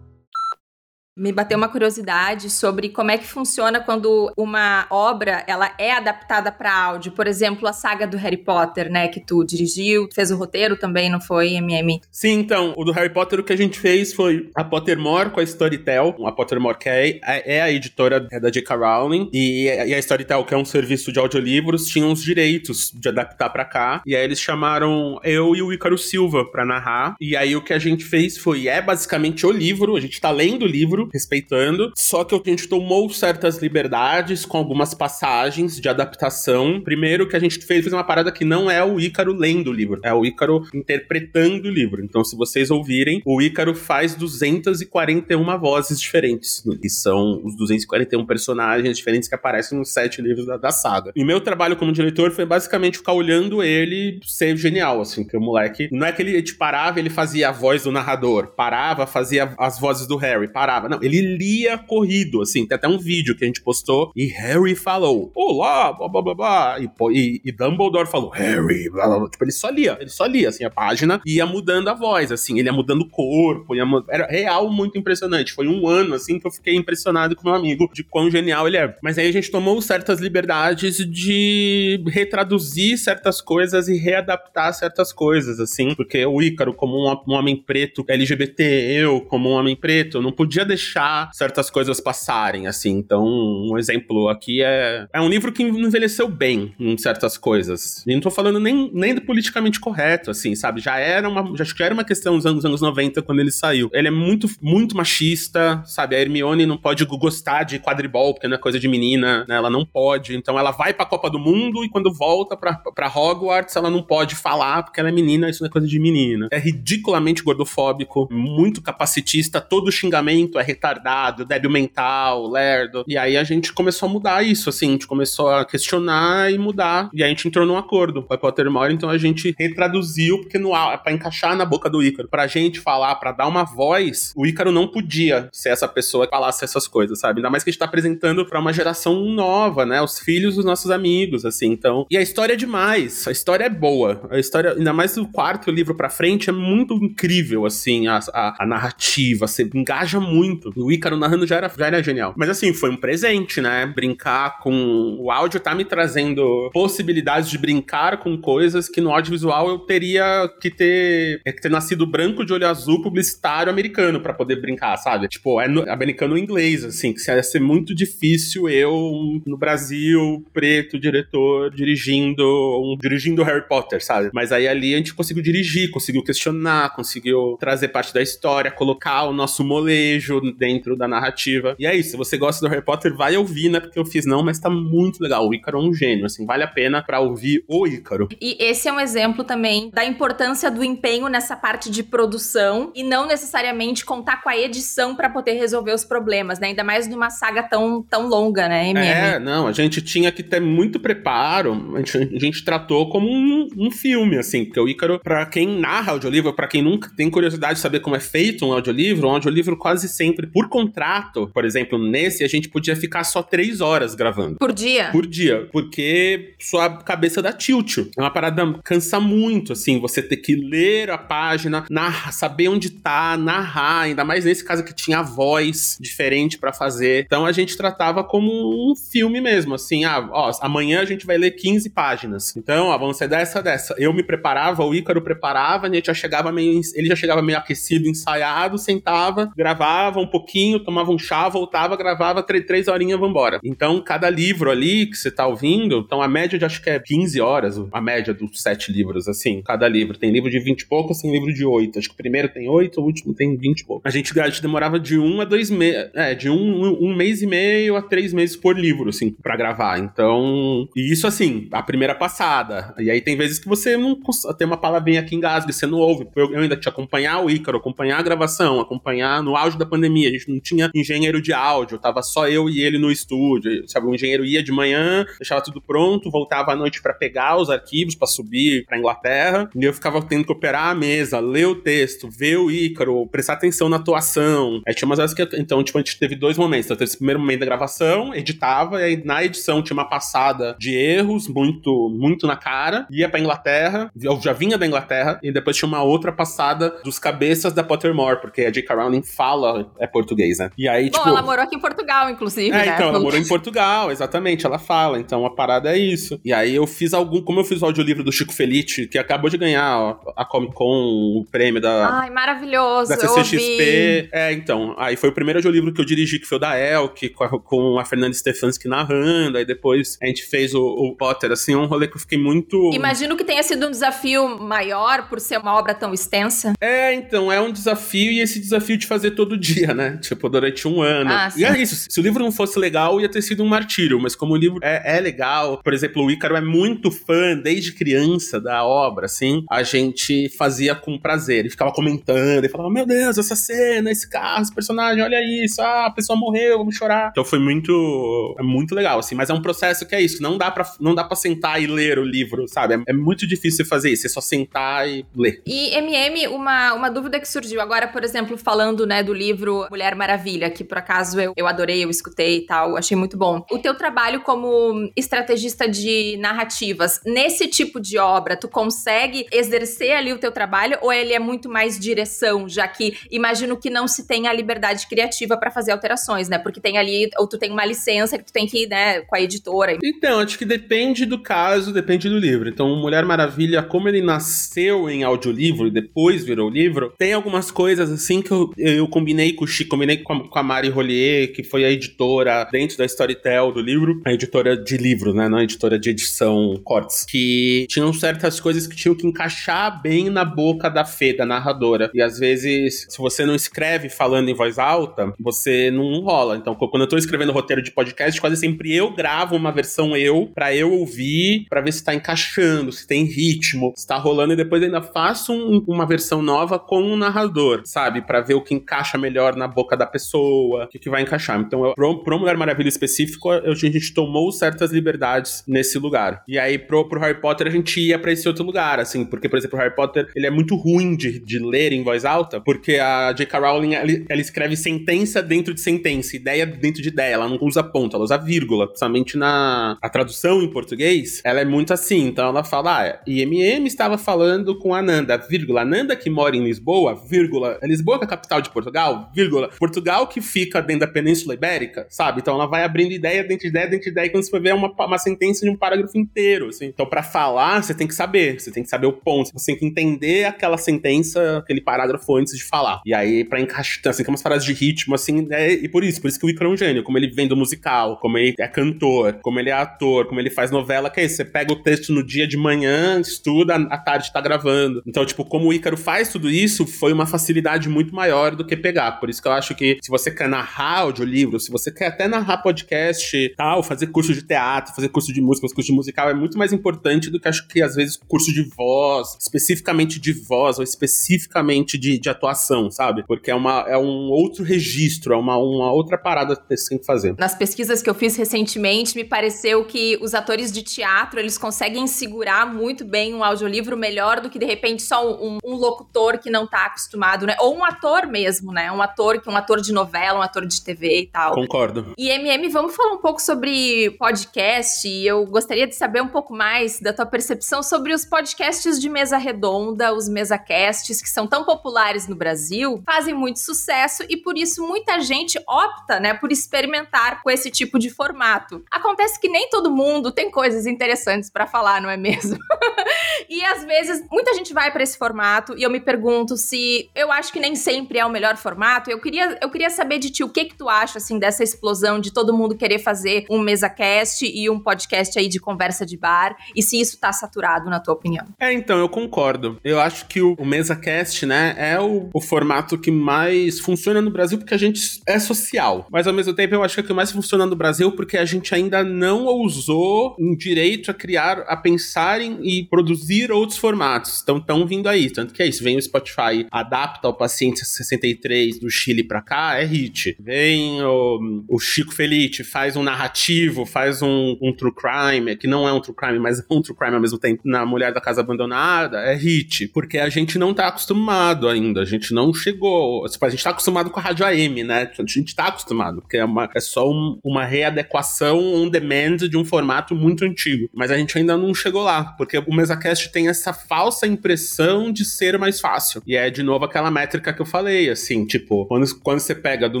[SPEAKER 1] Me bateu uma curiosidade sobre como é que funciona quando uma obra ela é adaptada para áudio. Por exemplo, a saga do Harry Potter, né, que tu dirigiu, fez o roteiro também, não foi, MM?
[SPEAKER 2] Sim, então, o do Harry Potter o que a gente fez foi a Pottermore com a Storytel, a Pottermore que é, é a editora é da J.K. Rowling, e, e a Storytel, que é um serviço de audiolivros, tinha os direitos de adaptar para cá, e aí eles chamaram eu e o Ícaro Silva para narrar, e aí o que a gente fez foi, é basicamente o livro, a gente tá lendo o livro, respeitando, só que a gente tomou certas liberdades com algumas passagens de adaptação. Primeiro que a gente fez, fez uma parada que não é o Ícaro lendo o livro, é o Ícaro interpretando o livro. Então, se vocês ouvirem, o Ícaro faz 241 vozes diferentes, que são os 241 personagens diferentes que aparecem nos sete livros da, da saga. E meu trabalho como diretor foi basicamente ficar olhando ele ser genial, assim, que o moleque, não é que ele te parava, ele fazia a voz do narrador, parava, fazia as vozes do Harry, parava. Não, ele lia corrido, assim. Tem até um vídeo que a gente postou e Harry falou: Olá, blá blá blá blá. E, e, e Dumbledore falou: Harry, blá, blá, blá. Tipo, ele só lia, ele só lia, assim, a página ia mudando a voz, assim, ele ia mudando o corpo, ia mud... era real muito impressionante. Foi um ano, assim, que eu fiquei impressionado com meu amigo de quão genial ele é. Mas aí a gente tomou certas liberdades de retraduzir certas coisas e readaptar certas coisas, assim, porque o Ícaro, como um, um homem preto LGBT, eu, como um homem preto, não podia deixar certas coisas passarem, assim. Então, um exemplo aqui é. É um livro que envelheceu bem em certas coisas. E não tô falando nem, nem do politicamente correto, assim, sabe? Já era uma. Já, já era uma questão nos anos, anos 90 quando ele saiu. Ele é muito, muito machista, sabe? A Hermione não pode gostar de quadribol, porque não é coisa de menina, né? Ela não pode. Então ela vai pra Copa do Mundo e quando volta pra, pra Hogwarts, ela não pode falar porque ela é menina, isso não é coisa de menina. É ridiculamente gordofóbico, muito capacitista, todo xingamento é retardado, débil mental, lerdo. E aí a gente começou a mudar isso, assim, a gente começou a questionar e mudar. E a gente entrou num acordo com a Pottermore, então a gente retraduziu, porque no para encaixar na boca do Ícaro, pra gente falar, para dar uma voz, o Ícaro não podia ser essa pessoa que falasse essas coisas, sabe? Ainda mais que a gente tá apresentando para uma geração nova, né? Os filhos dos nossos amigos, assim, então. E a história é demais, a história é boa. A história, ainda mais o quarto livro pra frente, é muito incrível, assim, a, a, a narrativa, você engaja muito. O Ícaro narrando já era, já era genial. Mas assim, foi um presente, né? Brincar com. O áudio tá me trazendo possibilidades de brincar com coisas que no audiovisual eu teria que ter, é, que ter nascido branco de olho azul publicitário americano para poder brincar, sabe? Tipo, é no, americano inglês, assim, que ia ser muito difícil eu, no Brasil, preto, diretor, dirigindo, um, dirigindo Harry Potter, sabe? Mas aí ali a gente conseguiu dirigir, conseguiu questionar, conseguiu trazer parte da história, colocar o nosso molejo dentro da narrativa. E é isso, se você gosta do Harry Potter, vai ouvir, né? Porque eu fiz não, mas tá muito legal. O Ícaro é um gênio, assim, vale a pena para ouvir o Ícaro.
[SPEAKER 1] E esse é um exemplo também da importância do empenho nessa parte de produção e não necessariamente contar com a edição para poder resolver os problemas, né? Ainda mais numa saga tão, tão longa, né,
[SPEAKER 2] MM? É, não, a gente tinha que ter muito preparo, a gente, a gente tratou como um, um, filme, assim, porque o Ícaro, pra quem narra audiolivro, para quem nunca tem curiosidade de saber como é feito um audiolivro, um audiolivro quase sempre, por contrato, por exemplo, nesse, a gente podia ficar só três horas gravando.
[SPEAKER 1] Por dia?
[SPEAKER 2] Por dia, porque sua cabeça dá tilt. É uma parada cansa muito, assim, você ter que ler a página, narrar, saber onde tá, narrar, ainda mais nesse caso que tinha voz diferente para fazer. Então a gente tratava como um filme mesmo, assim, ah, ó, amanhã a gente vai ler 15 páginas. Então, ó, vamos ser dessa, dessa. Eu me preparava, o Ícaro preparava, a gente já chegava meio, ele já chegava meio aquecido, ensaiado, sentava, gravava um pouquinho, tomava um chá, voltava, gravava três, três horinhas, vambora. Então, cada livro ali que você tá ouvindo, então a média de acho que é 15 horas, a média dos sete livros, assim, cada livro. Tem livro de 20 e poucos, tem livro de 8. Acho que o primeiro tem 8, o último tem 20 e pouco. A gente, a gente demorava de um a dois meses, é, de um, um mês e meio a três meses por livro, assim, pra gravar. Então, e isso assim, a primeira passada. E aí tem vezes que você não tem uma palavrinha aqui engasga, você não ouve. Eu, eu ainda te acompanhar o Ícaro, acompanhar a gravação, acompanhar no auge da pandemia. A gente não tinha engenheiro de áudio, tava só eu e ele no estúdio. Sabe, o engenheiro ia de manhã, deixava tudo pronto, voltava à noite para pegar os arquivos para subir para Inglaterra. E eu ficava tendo que operar a mesa, ler o texto, ver o Ícaro, prestar atenção na atuação. Aí tinha umas vezes que então, tipo, a gente teve dois momentos. Então, teve esse primeiro momento da gravação, editava, e aí na edição tinha uma passada de erros muito muito na cara. Ia para Inglaterra, eu já vinha da Inglaterra e depois tinha uma outra passada dos cabeças da Pottermore, porque a J.K. Rowling fala, é é português, né? E aí,
[SPEAKER 1] Bom,
[SPEAKER 2] tipo.
[SPEAKER 1] ela morou aqui em Portugal, inclusive.
[SPEAKER 2] É,
[SPEAKER 1] né?
[SPEAKER 2] então, ela morou em Portugal, exatamente, ela fala. Então a parada é isso. E aí eu fiz algum. Como eu fiz o audiolivro do Chico Felice, que acabou de ganhar ó, a Comic Con, o prêmio da.
[SPEAKER 1] Ai, maravilhoso.
[SPEAKER 2] Da
[SPEAKER 1] eu
[SPEAKER 2] CCXP. É, então. Aí foi o primeiro audiolivro que eu dirigi, que foi o da Elk, com a, com a Fernanda Stefanski narrando. Aí depois a gente fez o, o Potter, assim, um rolê que eu fiquei muito.
[SPEAKER 1] Imagino que tenha sido um desafio maior por ser uma obra tão extensa.
[SPEAKER 2] É, então, é um desafio e esse desafio de fazer todo dia, né? Tipo, durante um ano.
[SPEAKER 1] Ah,
[SPEAKER 2] e é isso. Se o livro não fosse legal, ia ter sido um martírio. Mas como o livro é, é legal, por exemplo, o Ícaro é muito fã desde criança da obra, assim, a gente fazia com prazer. Ele ficava comentando, e falava: Meu Deus, essa cena, esse carro, esse personagem, olha isso, ah, a pessoa morreu, vamos chorar. Então foi muito. É muito legal, assim. Mas é um processo que é isso. Não dá pra, não dá pra sentar e ler o livro, sabe? É, é muito difícil você fazer isso. É só sentar e ler.
[SPEAKER 1] E, MM, uma, uma dúvida que surgiu agora, por exemplo, falando, né, do livro Mulher Maravilha, que por acaso eu, eu adorei, eu escutei e tal, achei muito bom. O teu trabalho como estrategista de narrativas, nesse tipo de obra, tu consegue exercer ali o teu trabalho ou ele é muito mais direção, já que imagino que não se tenha a liberdade criativa pra fazer alterações, né? Porque tem ali, ou tu tem uma licença que tu tem que ir, né, com a editora.
[SPEAKER 2] Então, acho que depende do caso, depende do livro. Então, Mulher Maravilha, como ele nasceu em audiolivro e depois virou livro, tem algumas coisas assim que eu, eu combinei com o Chico, combinei com a, com a Mari Rollier, que foi a editora dentro da Storytel do livro, a editora de livro, né? Não a editora de edição cortes, que tinham certas coisas que tinham que encaixar bem na boca da Fê, da narradora. E às vezes, se você não escreve falando em voz alta, você não rola. Então, quando eu tô escrevendo roteiro de podcast, quase sempre eu gravo uma versão eu, pra eu ouvir, pra ver se tá encaixando, se tem ritmo, se tá rolando, e depois ainda faço um- uma versão nova com um narrador, sabe? Pra ver o que encaixa melhor na boca da pessoa, o que, que vai encaixar. Então, pro, pro Mulher Maravilha específico, eu- a gente tomou certas liberdades nesse lugar. E aí, pro, pro Harry Potter, a gente ia pra esse outro lugar, assim, porque, por exemplo, o Harry Potter, ele é muito ruim de, de ler em voz alta, porque a J.K. Rowling, ela, ela escreve sentença dentro de sentença, ideia dentro de ideia, ela não usa ponto, ela usa vírgula, principalmente na a tradução em português, ela é muito assim, então ela fala, ah, IMM estava falando com a Nanda, vírgula, Nanda que mora em Lisboa, vírgula, é Lisboa que é a capital de Portugal, vírgula, Portugal que fica dentro da Península Ibérica, sabe? Então ela vai abrindo ideia dentro de ideia dentro de ideia, e quando você ver é uma, uma sentença de um parágrafo inteiro, assim. Então pra falar, você tem que saber, você tem que saber o ponto, você tem que entender aquela sentença, aquele parágrafo antes de falar. E aí, pra encaixar, assim, que umas frases de ritmo, assim, é, e por isso, por isso que o Icaro é um gênio, como ele vem do musical, como ele é cantor, como ele é ator, como ele faz novela, que é isso, você pega o texto no dia de manhã, estuda, à tarde tá gravando. Então, tipo, como o Ícaro faz tudo isso, foi uma facilidade muito maior do que pegar. Por isso que eu acho que se você quer narrar audiolivro, se você quer até narrar podcast, tal, fazer curso de teatro, fazer curso de música, curso de musical, é muito mais importante do que acho que, às vezes, curso de voz, especificamente de voz, ou especificamente de, de atuação, sabe? Porque é, uma, é um outro registro, é uma, uma outra parada que você tem que fazer.
[SPEAKER 1] Nas pesquisas que eu fiz recentemente, me pareceu que os atores de teatro, eles conseguem segurar muito bem um audiolivro melhor do que, de repente, só um, um locutor que não tá acostumado, né? Ou um ator mesmo, né? Um ator que um ator de novela, um ator de TV e tal.
[SPEAKER 2] Concordo.
[SPEAKER 1] E MM, vamos falar um pouco sobre podcast. E eu gostaria de saber um pouco mais da tua percepção sobre os podcasts de mesa redonda, os mesacasts, que são tão populares no Brasil, fazem muito sucesso e por isso muita gente opta, né, por experimentar com esse tipo de formato. Acontece que nem todo mundo tem coisas interessantes pra falar, não é mesmo? <laughs> e às vezes muita gente vai pra esse formato e eu me pergunto se eu acho que nem sempre é o melhor formato. Eu queria, eu queria saber de ti o que que tu acha assim dessa explosão de todo mundo querer fazer um mesacast e um podcast aí de conversa de bar e se isso tá saturado na tua opinião.
[SPEAKER 2] É, então, eu concordo. Eu acho que o, o MesaCast, né, é o, o formato que mais funciona no Brasil porque a gente é social. Mas ao mesmo tempo, eu acho que é o que mais funciona no Brasil porque a gente ainda não ousou um direito a criar, a pensar em, e produzir outros formatos. Então, estão vindo aí. Tanto que é isso. Vem o Spotify, adapta o paciente 63 do Chile pra cá, é hit. Vem o, o Chico Felice, faz um narrativo, faz um, um true crime, que não é um true crime, mas é um true crime ao mesmo tempo, na Mulher da Casa Abandonada, é hit. Porque a gente não tá acostumado ainda, a gente não chegou. Tipo, a gente tá acostumado com a rádio AM, né? A gente tá acostumado, porque é, uma, é só um- uma readequação on demand de um formato muito antigo. Mas a gente ainda não chegou lá, porque o MesaCast tem essa falsa impressão de ser mais fácil. E é, de novo, aquela métrica que eu falei, assim, tipo, Quando, quando você pega do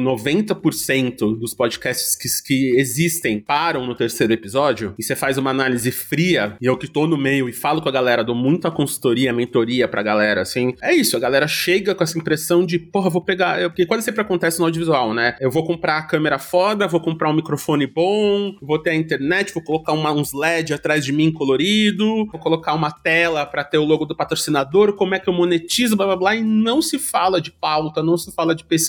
[SPEAKER 2] 90% dos podcasts que, que existem param no terceiro episódio, e você faz uma análise fria, e eu que tô no meio e falo com a galera, dou muita consultoria, mentoria pra galera, assim, é isso, a galera chega com essa impressão de, porra, vou pegar. Eu, porque quase sempre acontece no audiovisual, né? Eu vou comprar a câmera foda, vou comprar um microfone bom, vou ter a internet, vou colocar uma, uns LED atrás de mim colorido, vou colocar uma tela para ter o logo do patrocinador, como é que eu monetizo, blá blá blá, e não se fala de pauta, não se fala de pesquisa,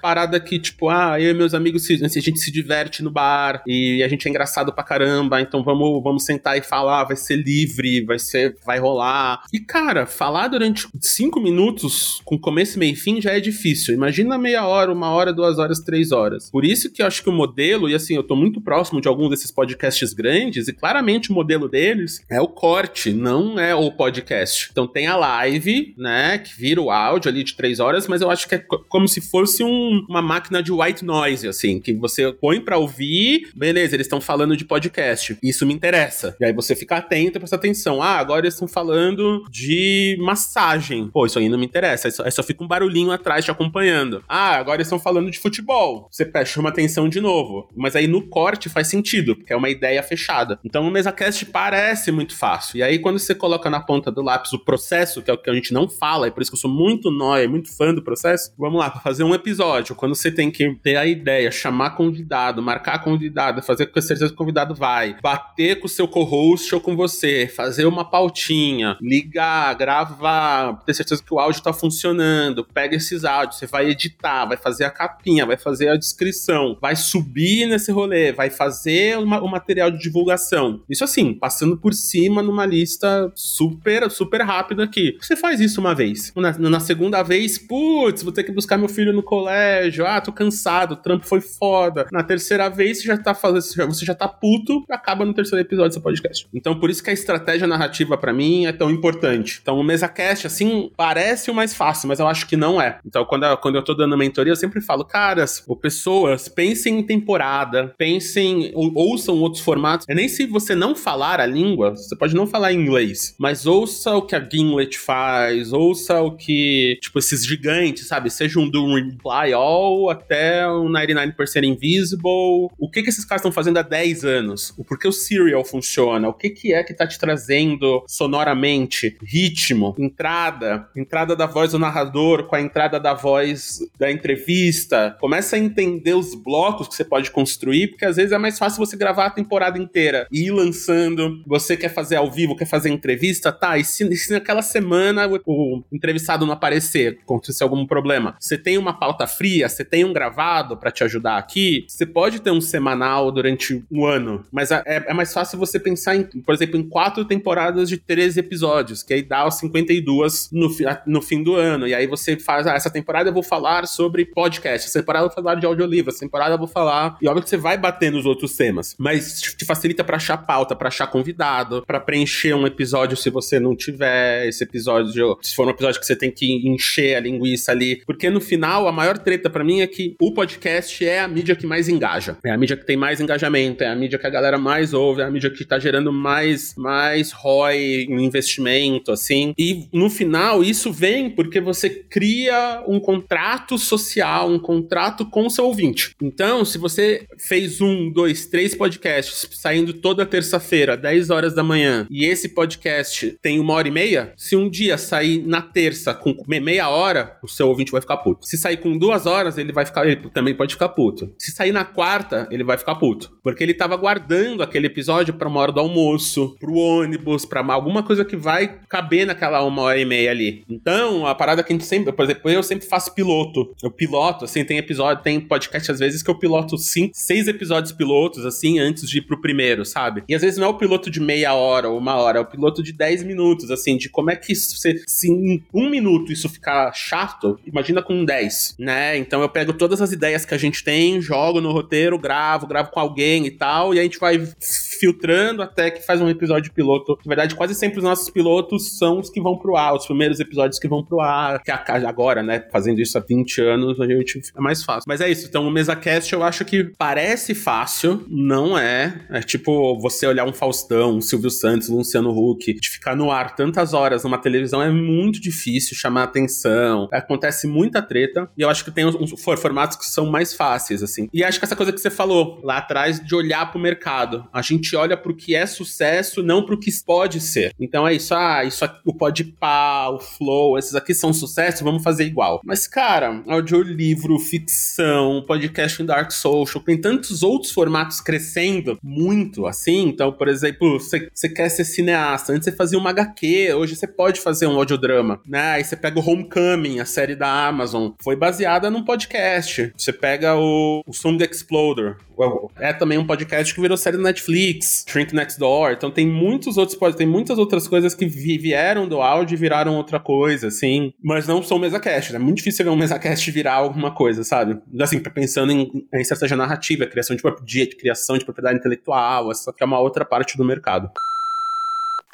[SPEAKER 2] parada que, tipo, ah, eu e meus amigos, a gente se diverte no bar e a gente é engraçado pra caramba, então vamos, vamos sentar e falar, vai ser livre, vai ser, vai rolar. E, cara, falar durante cinco minutos, com começo, meio e fim, já é difícil. Imagina meia hora, uma hora, duas horas, três horas. Por isso que eu acho que o modelo, e assim, eu tô muito próximo de alguns desses podcasts grandes, e claramente o modelo deles é o corte, não é o podcast. Então tem a live, né, que vira o áudio ali de três horas, mas eu acho que é como se fosse um, uma máquina de white noise, assim, que você põe para ouvir, beleza, eles estão falando de podcast, isso me interessa. E aí você fica atento e presta atenção. Ah, agora eles estão falando de massagem. Pô, isso aí não me interessa. Aí só, só fica um barulhinho atrás te acompanhando. Ah, agora eles estão falando de futebol. Você chama atenção de novo. Mas aí no corte faz sentido, porque é uma ideia fechada. Então o MesaCast parece muito fácil. E aí quando você coloca na ponta do lápis o processo, que é o que a gente não fala, e por isso que eu sou muito nóia, muito fã do processo, vamos lá, fazer um episódio, quando você tem que ter a ideia, chamar convidado, marcar convidado, fazer com certeza que o convidado vai, bater com o seu co-host ou com você, fazer uma pautinha, ligar, gravar, ter certeza que o áudio tá funcionando, pega esses áudios, você vai editar, vai fazer a capinha, vai fazer a descrição, vai subir nesse rolê, vai fazer uma, o material de divulgação. Isso assim, passando por cima numa lista super, super rápida aqui. Você faz isso uma vez. Na, na segunda vez, putz, vou ter que buscar meu filho no colégio. Ah, tô cansado, o trampo foi foda. Na terceira vez, você já tá fazendo, você já tá puto, acaba no terceiro episódio do seu podcast. Então, por isso que a estratégia narrativa para mim é tão importante. Então, o MesaCast, assim, parece o mais fácil, mas eu acho que não é. Então, quando eu, quando eu tô dando mentoria, eu sempre falo, caras, ou pessoas, pensem em temporada, pensem, ou, ouçam outros formatos. É nem se você não falar a língua, você pode não falar inglês, mas ouça o que a Gimlet faz, ouça o que, tipo, esses gigantes, sabe? Seja um do Reply All até o 99% Invisible. O que que esses caras estão fazendo há 10 anos? O porquê o Serial funciona? O que que é que tá te trazendo sonoramente? Ritmo, entrada, entrada da voz do narrador com a entrada da voz da entrevista. Começa a entender os blocos que você pode construir, porque às vezes é mais fácil você gravar a temporada inteira e ir lançando. Você quer fazer ao vivo, quer fazer entrevista, tá? E se, se naquela semana o, o entrevistado não aparecer, acontecer algum problema, você tem uma pauta fria, você tem um gravado para te ajudar aqui, você pode ter um semanal durante um ano, mas é, é mais fácil você pensar em, por exemplo, em quatro temporadas de 13 episódios, que aí dá os 52 no, no fim do ano. E aí você faz, ah, essa temporada eu vou falar sobre podcast, essa temporada eu vou falar de audiolivro, essa temporada eu vou falar. E óbvio que você vai bater nos outros temas, mas te facilita para achar pauta, para achar convidado, para preencher um episódio se você não tiver esse episódio, se for um episódio que você tem que encher a linguiça ali, porque no final a maior treta para mim é que o podcast é a mídia que mais engaja, é a mídia que tem mais engajamento, é a mídia que a galera mais ouve, é a mídia que tá gerando mais mais ROI em investimento, assim. E no final isso vem porque você cria um contrato social, um contrato com o seu ouvinte. Então, se você fez um, dois, três podcasts saindo toda terça-feira, 10 horas da manhã, e esse podcast tem uma hora e meia, se um dia sair na terça com meia hora, o seu ouvinte vai ficar puto. Se sair com duas horas, ele vai ficar, ele também pode ficar puto. Se sair na quarta, ele vai ficar puto. Porque ele tava guardando aquele episódio pra uma hora do almoço, pro ônibus, pra alguma coisa que vai caber naquela uma hora e meia ali. Então, a parada que a gente sempre, por exemplo, eu sempre faço piloto. Eu piloto, assim, tem episódio, tem podcast às vezes que eu piloto cinco, seis episódios pilotos, assim, antes de ir pro primeiro, sabe? E às vezes não é o piloto de meia hora ou uma hora, é o piloto de dez minutos, assim, de como é que você, se em um minuto isso ficar chato, imagina com dez, né? Então eu pego todas as ideias que a gente tem, jogo no roteiro, gravo, gravo com alguém e tal, e a gente vai filtrando até que faz um episódio piloto. Na verdade, quase sempre os nossos pilotos são os que vão pro ar, os primeiros episódios que vão pro ar, que agora, né, fazendo isso há 20 anos, a gente é mais fácil. Mas é isso, então o MesaCast eu acho que parece fácil, não é. É tipo você olhar um Faustão, um Silvio Santos, um Luciano Huck, de ficar no ar tantas horas numa televisão é muito difícil chamar atenção, acontece muita treta, e eu acho que tem uns, uns formatos que são mais fáceis, assim. E acho que essa coisa que você falou lá atrás de olhar pro mercado. A gente olha pro que é sucesso, não pro que pode ser. Então é isso, ah, isso aqui, o Podpah, o Flow, esses aqui são sucesso, vamos fazer igual. Mas, cara, audiolivro, ficção, podcast em Dark Social, tem tantos outros formatos crescendo muito, assim. Então, por exemplo, você quer ser cineasta, antes você fazia uma HQ, hoje você pode fazer um audiodrama, né? Aí você pega o Homecoming, a série da Amazon, foi baseada num podcast. Você pega o, o Song Exploder, é também um podcast que virou série da Netflix, Shrink Next Door. Então tem muitos outros, tem muitas outras coisas que vieram do áudio e viraram outra coisa, assim. Mas não são mesa cast. É muito difícil ver um mesa cast virar alguma coisa, sabe? Assim, pensando em, em estratégia narrativa, criação de, de, criação de propriedade intelectual, essa que é uma outra parte do mercado.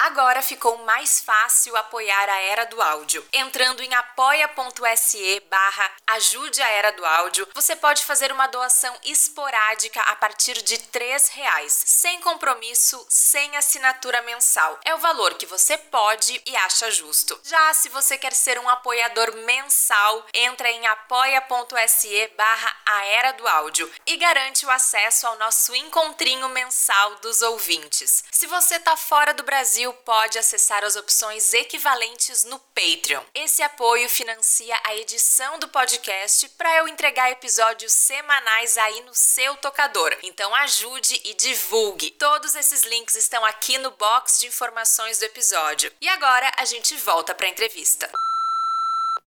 [SPEAKER 3] Agora ficou mais fácil apoiar a Era do Áudio. Entrando em apoia.se barra ajude a Era do Áudio, você pode fazer uma doação esporádica a partir de R$ reais, sem compromisso, sem assinatura mensal. É o valor que você pode e acha justo. Já se você quer ser um apoiador mensal, entra em apoia.se barra a Era do Áudio e garante o acesso ao nosso encontrinho mensal dos ouvintes. Se você está fora do Brasil, pode acessar as opções equivalentes no Patreon. Esse apoio financia a edição do podcast para eu entregar episódios semanais aí no seu tocador. Então ajude e divulgue. Todos esses links estão aqui no box de informações do episódio. E agora a gente volta para a entrevista.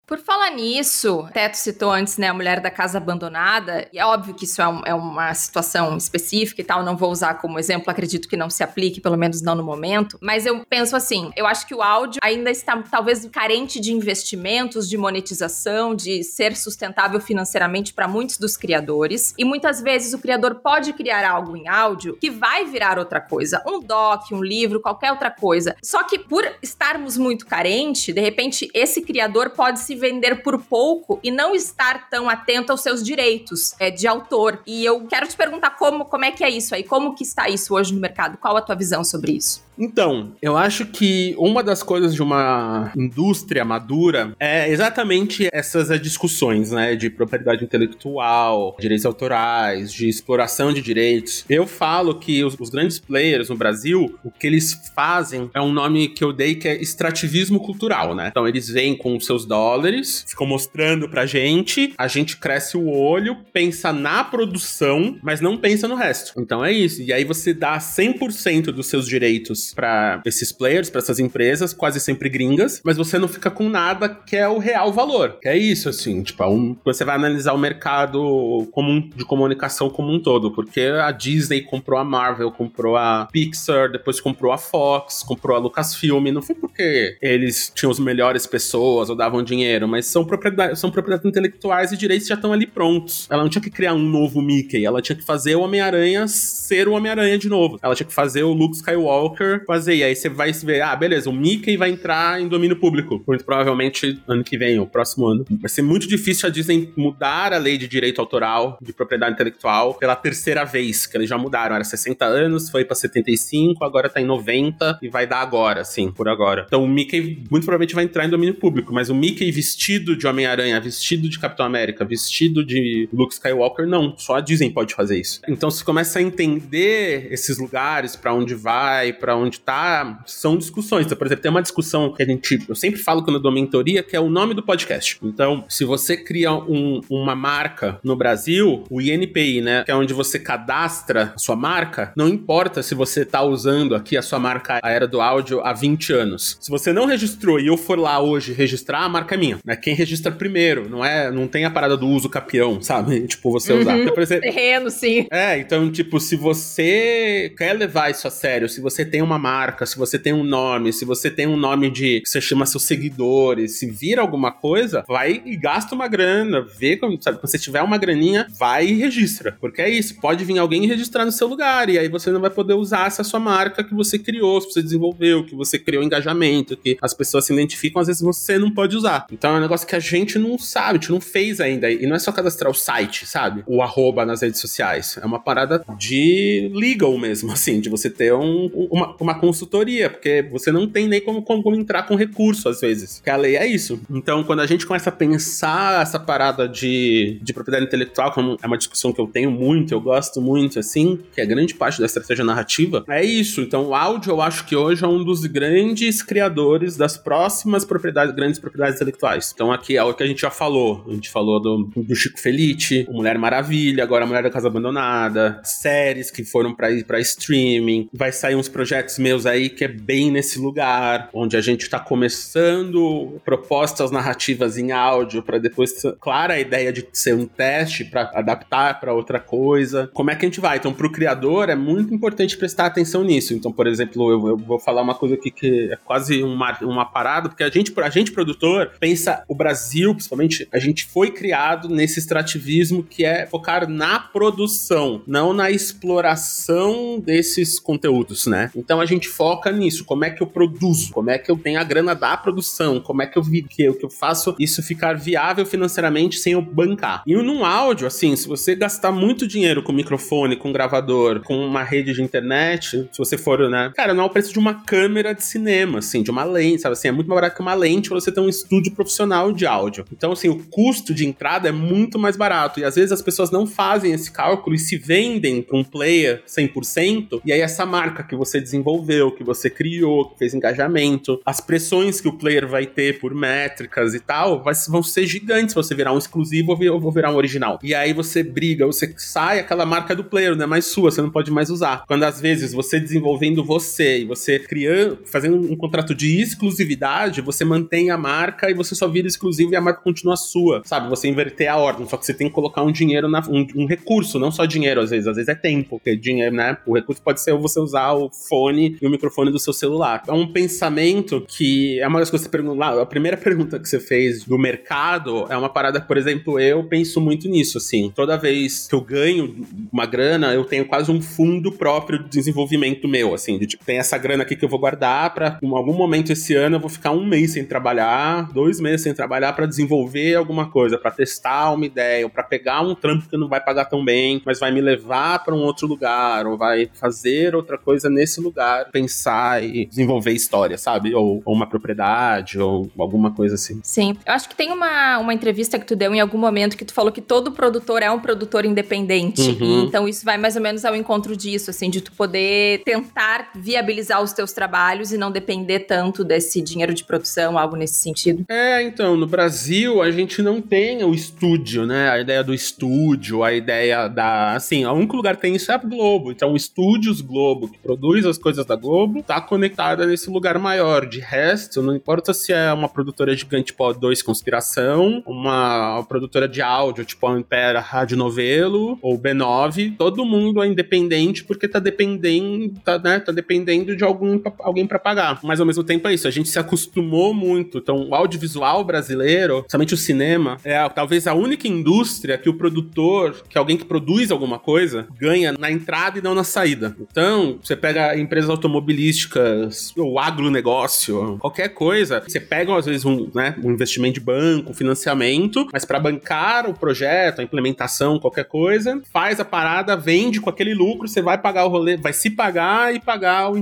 [SPEAKER 1] Por falar nisso, Teto citou antes, né, a mulher da casa abandonada, e é óbvio que isso é, um, é, uma situação específica e tal, não vou usar como exemplo, acredito que não se aplique, pelo menos não no momento, mas eu penso assim, eu acho que o áudio ainda está talvez carente de investimentos, de monetização, de ser sustentável financeiramente para muitos dos criadores, e muitas vezes o criador pode criar algo em áudio que vai virar outra coisa, um doc, um livro, qualquer outra coisa. Só que por estarmos muito carentes, de repente esse criador pode se se vender por pouco e não estar tão atento aos seus direitos é, de autor. E eu quero te perguntar como, como é que é isso aí, como que está isso hoje no mercado? Qual a tua visão sobre isso?
[SPEAKER 2] Então, eu acho que uma das coisas de uma indústria madura é exatamente essas discussões, né, de propriedade intelectual, direitos autorais, de exploração de direitos. Eu falo que os, os grandes players no Brasil, o que eles fazem é um nome que eu dei que é extrativismo cultural, né? Então eles vêm com seus dólares, ficam mostrando pra gente, a gente cresce o olho, pensa na produção, mas não pensa no resto. Então é isso. E aí você dá 100% dos seus direitos para esses players, para essas empresas, quase sempre gringas, mas você não fica com nada que é o real valor. Que é isso, assim, tipo, é um, você vai analisar o mercado comum, de comunicação como um todo, porque a Disney comprou a Marvel, comprou a Pixar, depois comprou a Fox, comprou a Lucasfilm, não foi porque eles tinham as melhores pessoas ou davam dinheiro, mas são propriedades, são propriedades intelectuais e direitos já estão ali prontos. Ela não tinha que criar um novo Mickey, ela tinha que fazer o Homem-Aranha ser o Homem-Aranha de novo. Ela tinha que fazer o Luke Skywalker fazer. E aí você vai se ver, ah, beleza, o Mickey vai entrar em domínio público. Muito provavelmente ano que vem, ou próximo ano. Vai ser muito difícil a Disney mudar a lei de direito autoral, de propriedade intelectual, pela terceira vez, que eles já mudaram. Era 60 anos, foi pra 75, agora tá em 90 e vai dar agora, assim, por agora. Então o Mickey muito provavelmente vai entrar em domínio público, mas o Mickey vestido de Homem-Aranha, vestido de Capitão América, vestido de Luke Skywalker, não. Só a Disney pode fazer isso. Então você começa a entender esses lugares, para onde vai, para onde onde tá, são discussões. Então, por exemplo, tem uma discussão que a gente, eu sempre falo quando eu dou mentoria, que é o nome do podcast. Então, se você cria um, uma marca no Brasil, o INPI, né, que é onde você cadastra a sua marca, não importa se você tá usando aqui a sua marca a Era do Áudio há 20 anos. Se você não registrou e eu for lá hoje registrar, a marca é minha. Né? Quem registra primeiro, não é, não tem a parada do uso capião, sabe? <laughs> tipo, você
[SPEAKER 1] uhum,
[SPEAKER 2] usar.
[SPEAKER 1] Então, exemplo, Terreno, sim.
[SPEAKER 2] É, então, tipo, se você quer levar isso a sério, se você tem uma uma marca, se você tem um nome, se você tem um nome de que você chama seus seguidores, se vira alguma coisa, vai e gasta uma grana, vê como, sabe, quando você tiver uma graninha, vai e registra. Porque é isso, pode vir alguém e registrar no seu lugar, e aí você não vai poder usar essa sua marca que você criou, que você desenvolveu, que você criou engajamento, que as pessoas se identificam, às vezes você não pode usar. Então é um negócio que a gente não sabe, a gente não fez ainda. E não é só cadastrar o site, sabe? O arroba nas redes sociais. É uma parada de legal mesmo, <laughs> assim, de você ter um, uma, uma consultoria, porque você não tem nem como, como, entrar com recurso, às vezes. Porque a lei é isso. Então, quando a gente começa a pensar essa parada de, de propriedade intelectual, como é uma discussão que eu tenho muito, eu gosto muito, assim, que é grande parte da estratégia narrativa, é isso. Então, o áudio, eu acho que hoje é um dos grandes criadores das próximas propriedades, grandes propriedades intelectuais. Então, aqui é o que a gente já falou. A gente falou do, do Chico Felice, Mulher Maravilha, agora a Mulher da Casa Abandonada, séries que foram para streaming. Vai sair uns projetos meus aí que é bem nesse lugar, onde a gente tá começando propostas narrativas em áudio para depois, clara a ideia de ser um teste para adaptar para outra coisa. Como é que a gente vai? Então, pro criador é muito importante prestar atenção nisso. Então, por exemplo, eu, eu vou falar uma coisa aqui que é quase uma, uma parada, porque a gente, a gente produtor pensa o Brasil, principalmente, a gente foi criado nesse extrativismo que é focar na produção, não na exploração desses conteúdos, né? Então a gente foca nisso, como é que eu produzo, como é que eu tenho a grana da produção, como é que eu que eu, que eu faço isso ficar viável financeiramente sem eu bancar. E num áudio, assim, se você gastar muito dinheiro com microfone, com gravador, com uma rede de internet, se você for, né? Cara, não é o preço de uma câmera de cinema, assim, de uma lente, sabe assim? É muito mais barato que uma lente pra você ter um estúdio profissional de áudio. Então, assim, o custo de entrada é muito mais barato. E às vezes as pessoas não fazem esse cálculo e se vendem para um player 100%. E aí, essa marca que você desenvolveu, que você criou, que fez engajamento, as pressões que o player vai ter por métricas e tal, vão ser gigantes você virar um exclusivo ou virar um original. E aí você briga, você sai, aquela marca do player não é mais sua, você não pode mais usar. Quando às vezes você desenvolvendo você e você criando, fazendo um contrato de exclusividade, você mantém a marca e você só vira exclusivo e a marca continua sua, sabe? Você inverter a ordem, só que você tem que colocar um dinheiro, na, um, um recurso, não só dinheiro às vezes, às vezes é tempo, porque dinheiro, né? O recurso pode ser você usar o fone e o microfone do seu celular. É um pensamento que é uma das coisas que você perguntou, a primeira pergunta que você fez do mercado é uma parada, por exemplo, eu penso muito nisso, assim. Toda vez que eu ganho uma grana, eu tenho quase um fundo próprio de desenvolvimento meu, assim, de tipo, tem essa grana aqui que eu vou guardar para em algum momento esse ano eu vou ficar um mês sem trabalhar, dois meses sem trabalhar para desenvolver alguma coisa, para testar uma ideia, ou para pegar um trampo que não vai pagar tão bem, mas vai me levar para um outro lugar, ou vai fazer outra coisa nesse lugar, pensar e desenvolver história, sabe? Ou, ou uma propriedade, ou alguma coisa assim.
[SPEAKER 1] Sim. Eu acho que tem uma, uma entrevista que tu deu em algum momento que tu falou que todo produtor é um produtor independente. Uhum. E, então isso vai mais ou menos ao encontro disso, assim, de tu poder tentar viabilizar os teus trabalhos e não depender tanto desse dinheiro de produção, algo nesse sentido.
[SPEAKER 2] É, então, no Brasil a gente não tem o estúdio, né? A ideia do estúdio, a ideia da. Assim, o único lugar que tem isso é a Globo. Então, o Estúdios Globo, que produz as coisas da Globo, tá conectada nesse lugar maior. De resto, não importa se é uma produtora gigante tipo a 2 Conspiração, uma produtora de áudio tipo a Impera Rádio Novelo ou B9, todo mundo é independente porque tá dependendo, tá, né, tá dependendo de algum, alguém para pagar. Mas ao mesmo tempo é isso, a gente se acostumou muito. Então, o audiovisual brasileiro, somente o cinema, é talvez a única indústria que o produtor, que alguém que produz alguma coisa, ganha na entrada e não na saída. Então, você pega empresas automobilísticas, o agronegócio, qualquer coisa, você pega às vezes um, né, um investimento de banco, financiamento, mas para bancar o projeto, a implementação, qualquer coisa, faz a parada, vende com aquele lucro, você vai pagar o rolê, vai se pagar e pagar o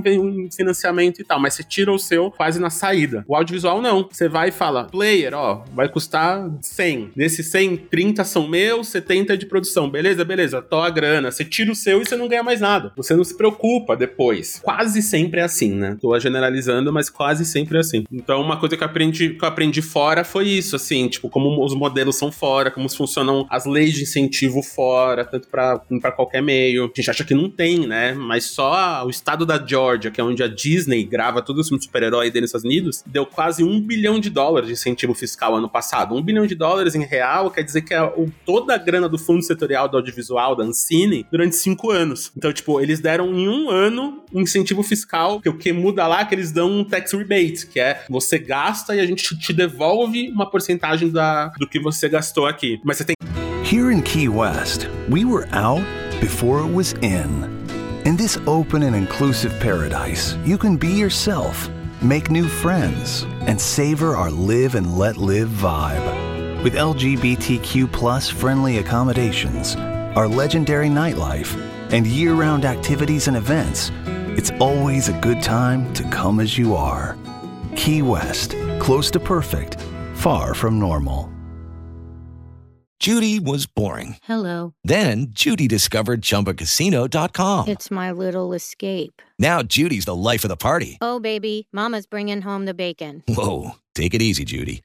[SPEAKER 2] financiamento e tal, mas você tira o seu quase na saída. O audiovisual não. Você vai e fala, player, ó, vai custar 100. Nesse 100, 30 são meus, 70 é de produção. Beleza, beleza, tô a grana. Você tira o seu e você não ganha mais nada. Você não se preocupa depois. Quase sempre é assim, né? Tô generalizando, mas quase sempre é assim. Então, uma coisa que eu aprendi, que eu aprendi fora foi isso, assim, tipo, como os modelos são fora, como funcionam as leis de incentivo fora, tanto para qualquer meio. A gente acha que não tem, né? Mas só o estado da Georgia, que é onde a Disney grava todos os filmes super-herói dele nos Estados Unidos, deu quase um bilhão de dólares de incentivo fiscal ano passado. Um bilhão de dólares em real quer dizer que é o, toda a grana do fundo setorial do audiovisual da Ancine durante cinco anos. Então, tipo, eles deram em um ano um incentivo fiscal, que o que muda lá é que eles dão um tax rebate, que é você gasta e a gente te devolve uma porcentagem da, do que você gastou aqui. Mas você tem.
[SPEAKER 4] Here in Key West, we were out before it was in. In this open and inclusive paradise, you can be yourself, make new friends, and savor our live and let live vibe. With LGBTQ plus friendly accommodations, our legendary nightlife, and year round activities and events, it's always a good time to come as you are. Key West, close to perfect, far from normal.
[SPEAKER 5] Judy was boring.
[SPEAKER 6] Hello.
[SPEAKER 5] Then Judy discovered ChumbaCasino.com.
[SPEAKER 6] It's my little escape.
[SPEAKER 5] Now Judy's the life of the party.
[SPEAKER 6] Oh, baby, Mama's bringing home the bacon.
[SPEAKER 5] Whoa, take it easy, Judy.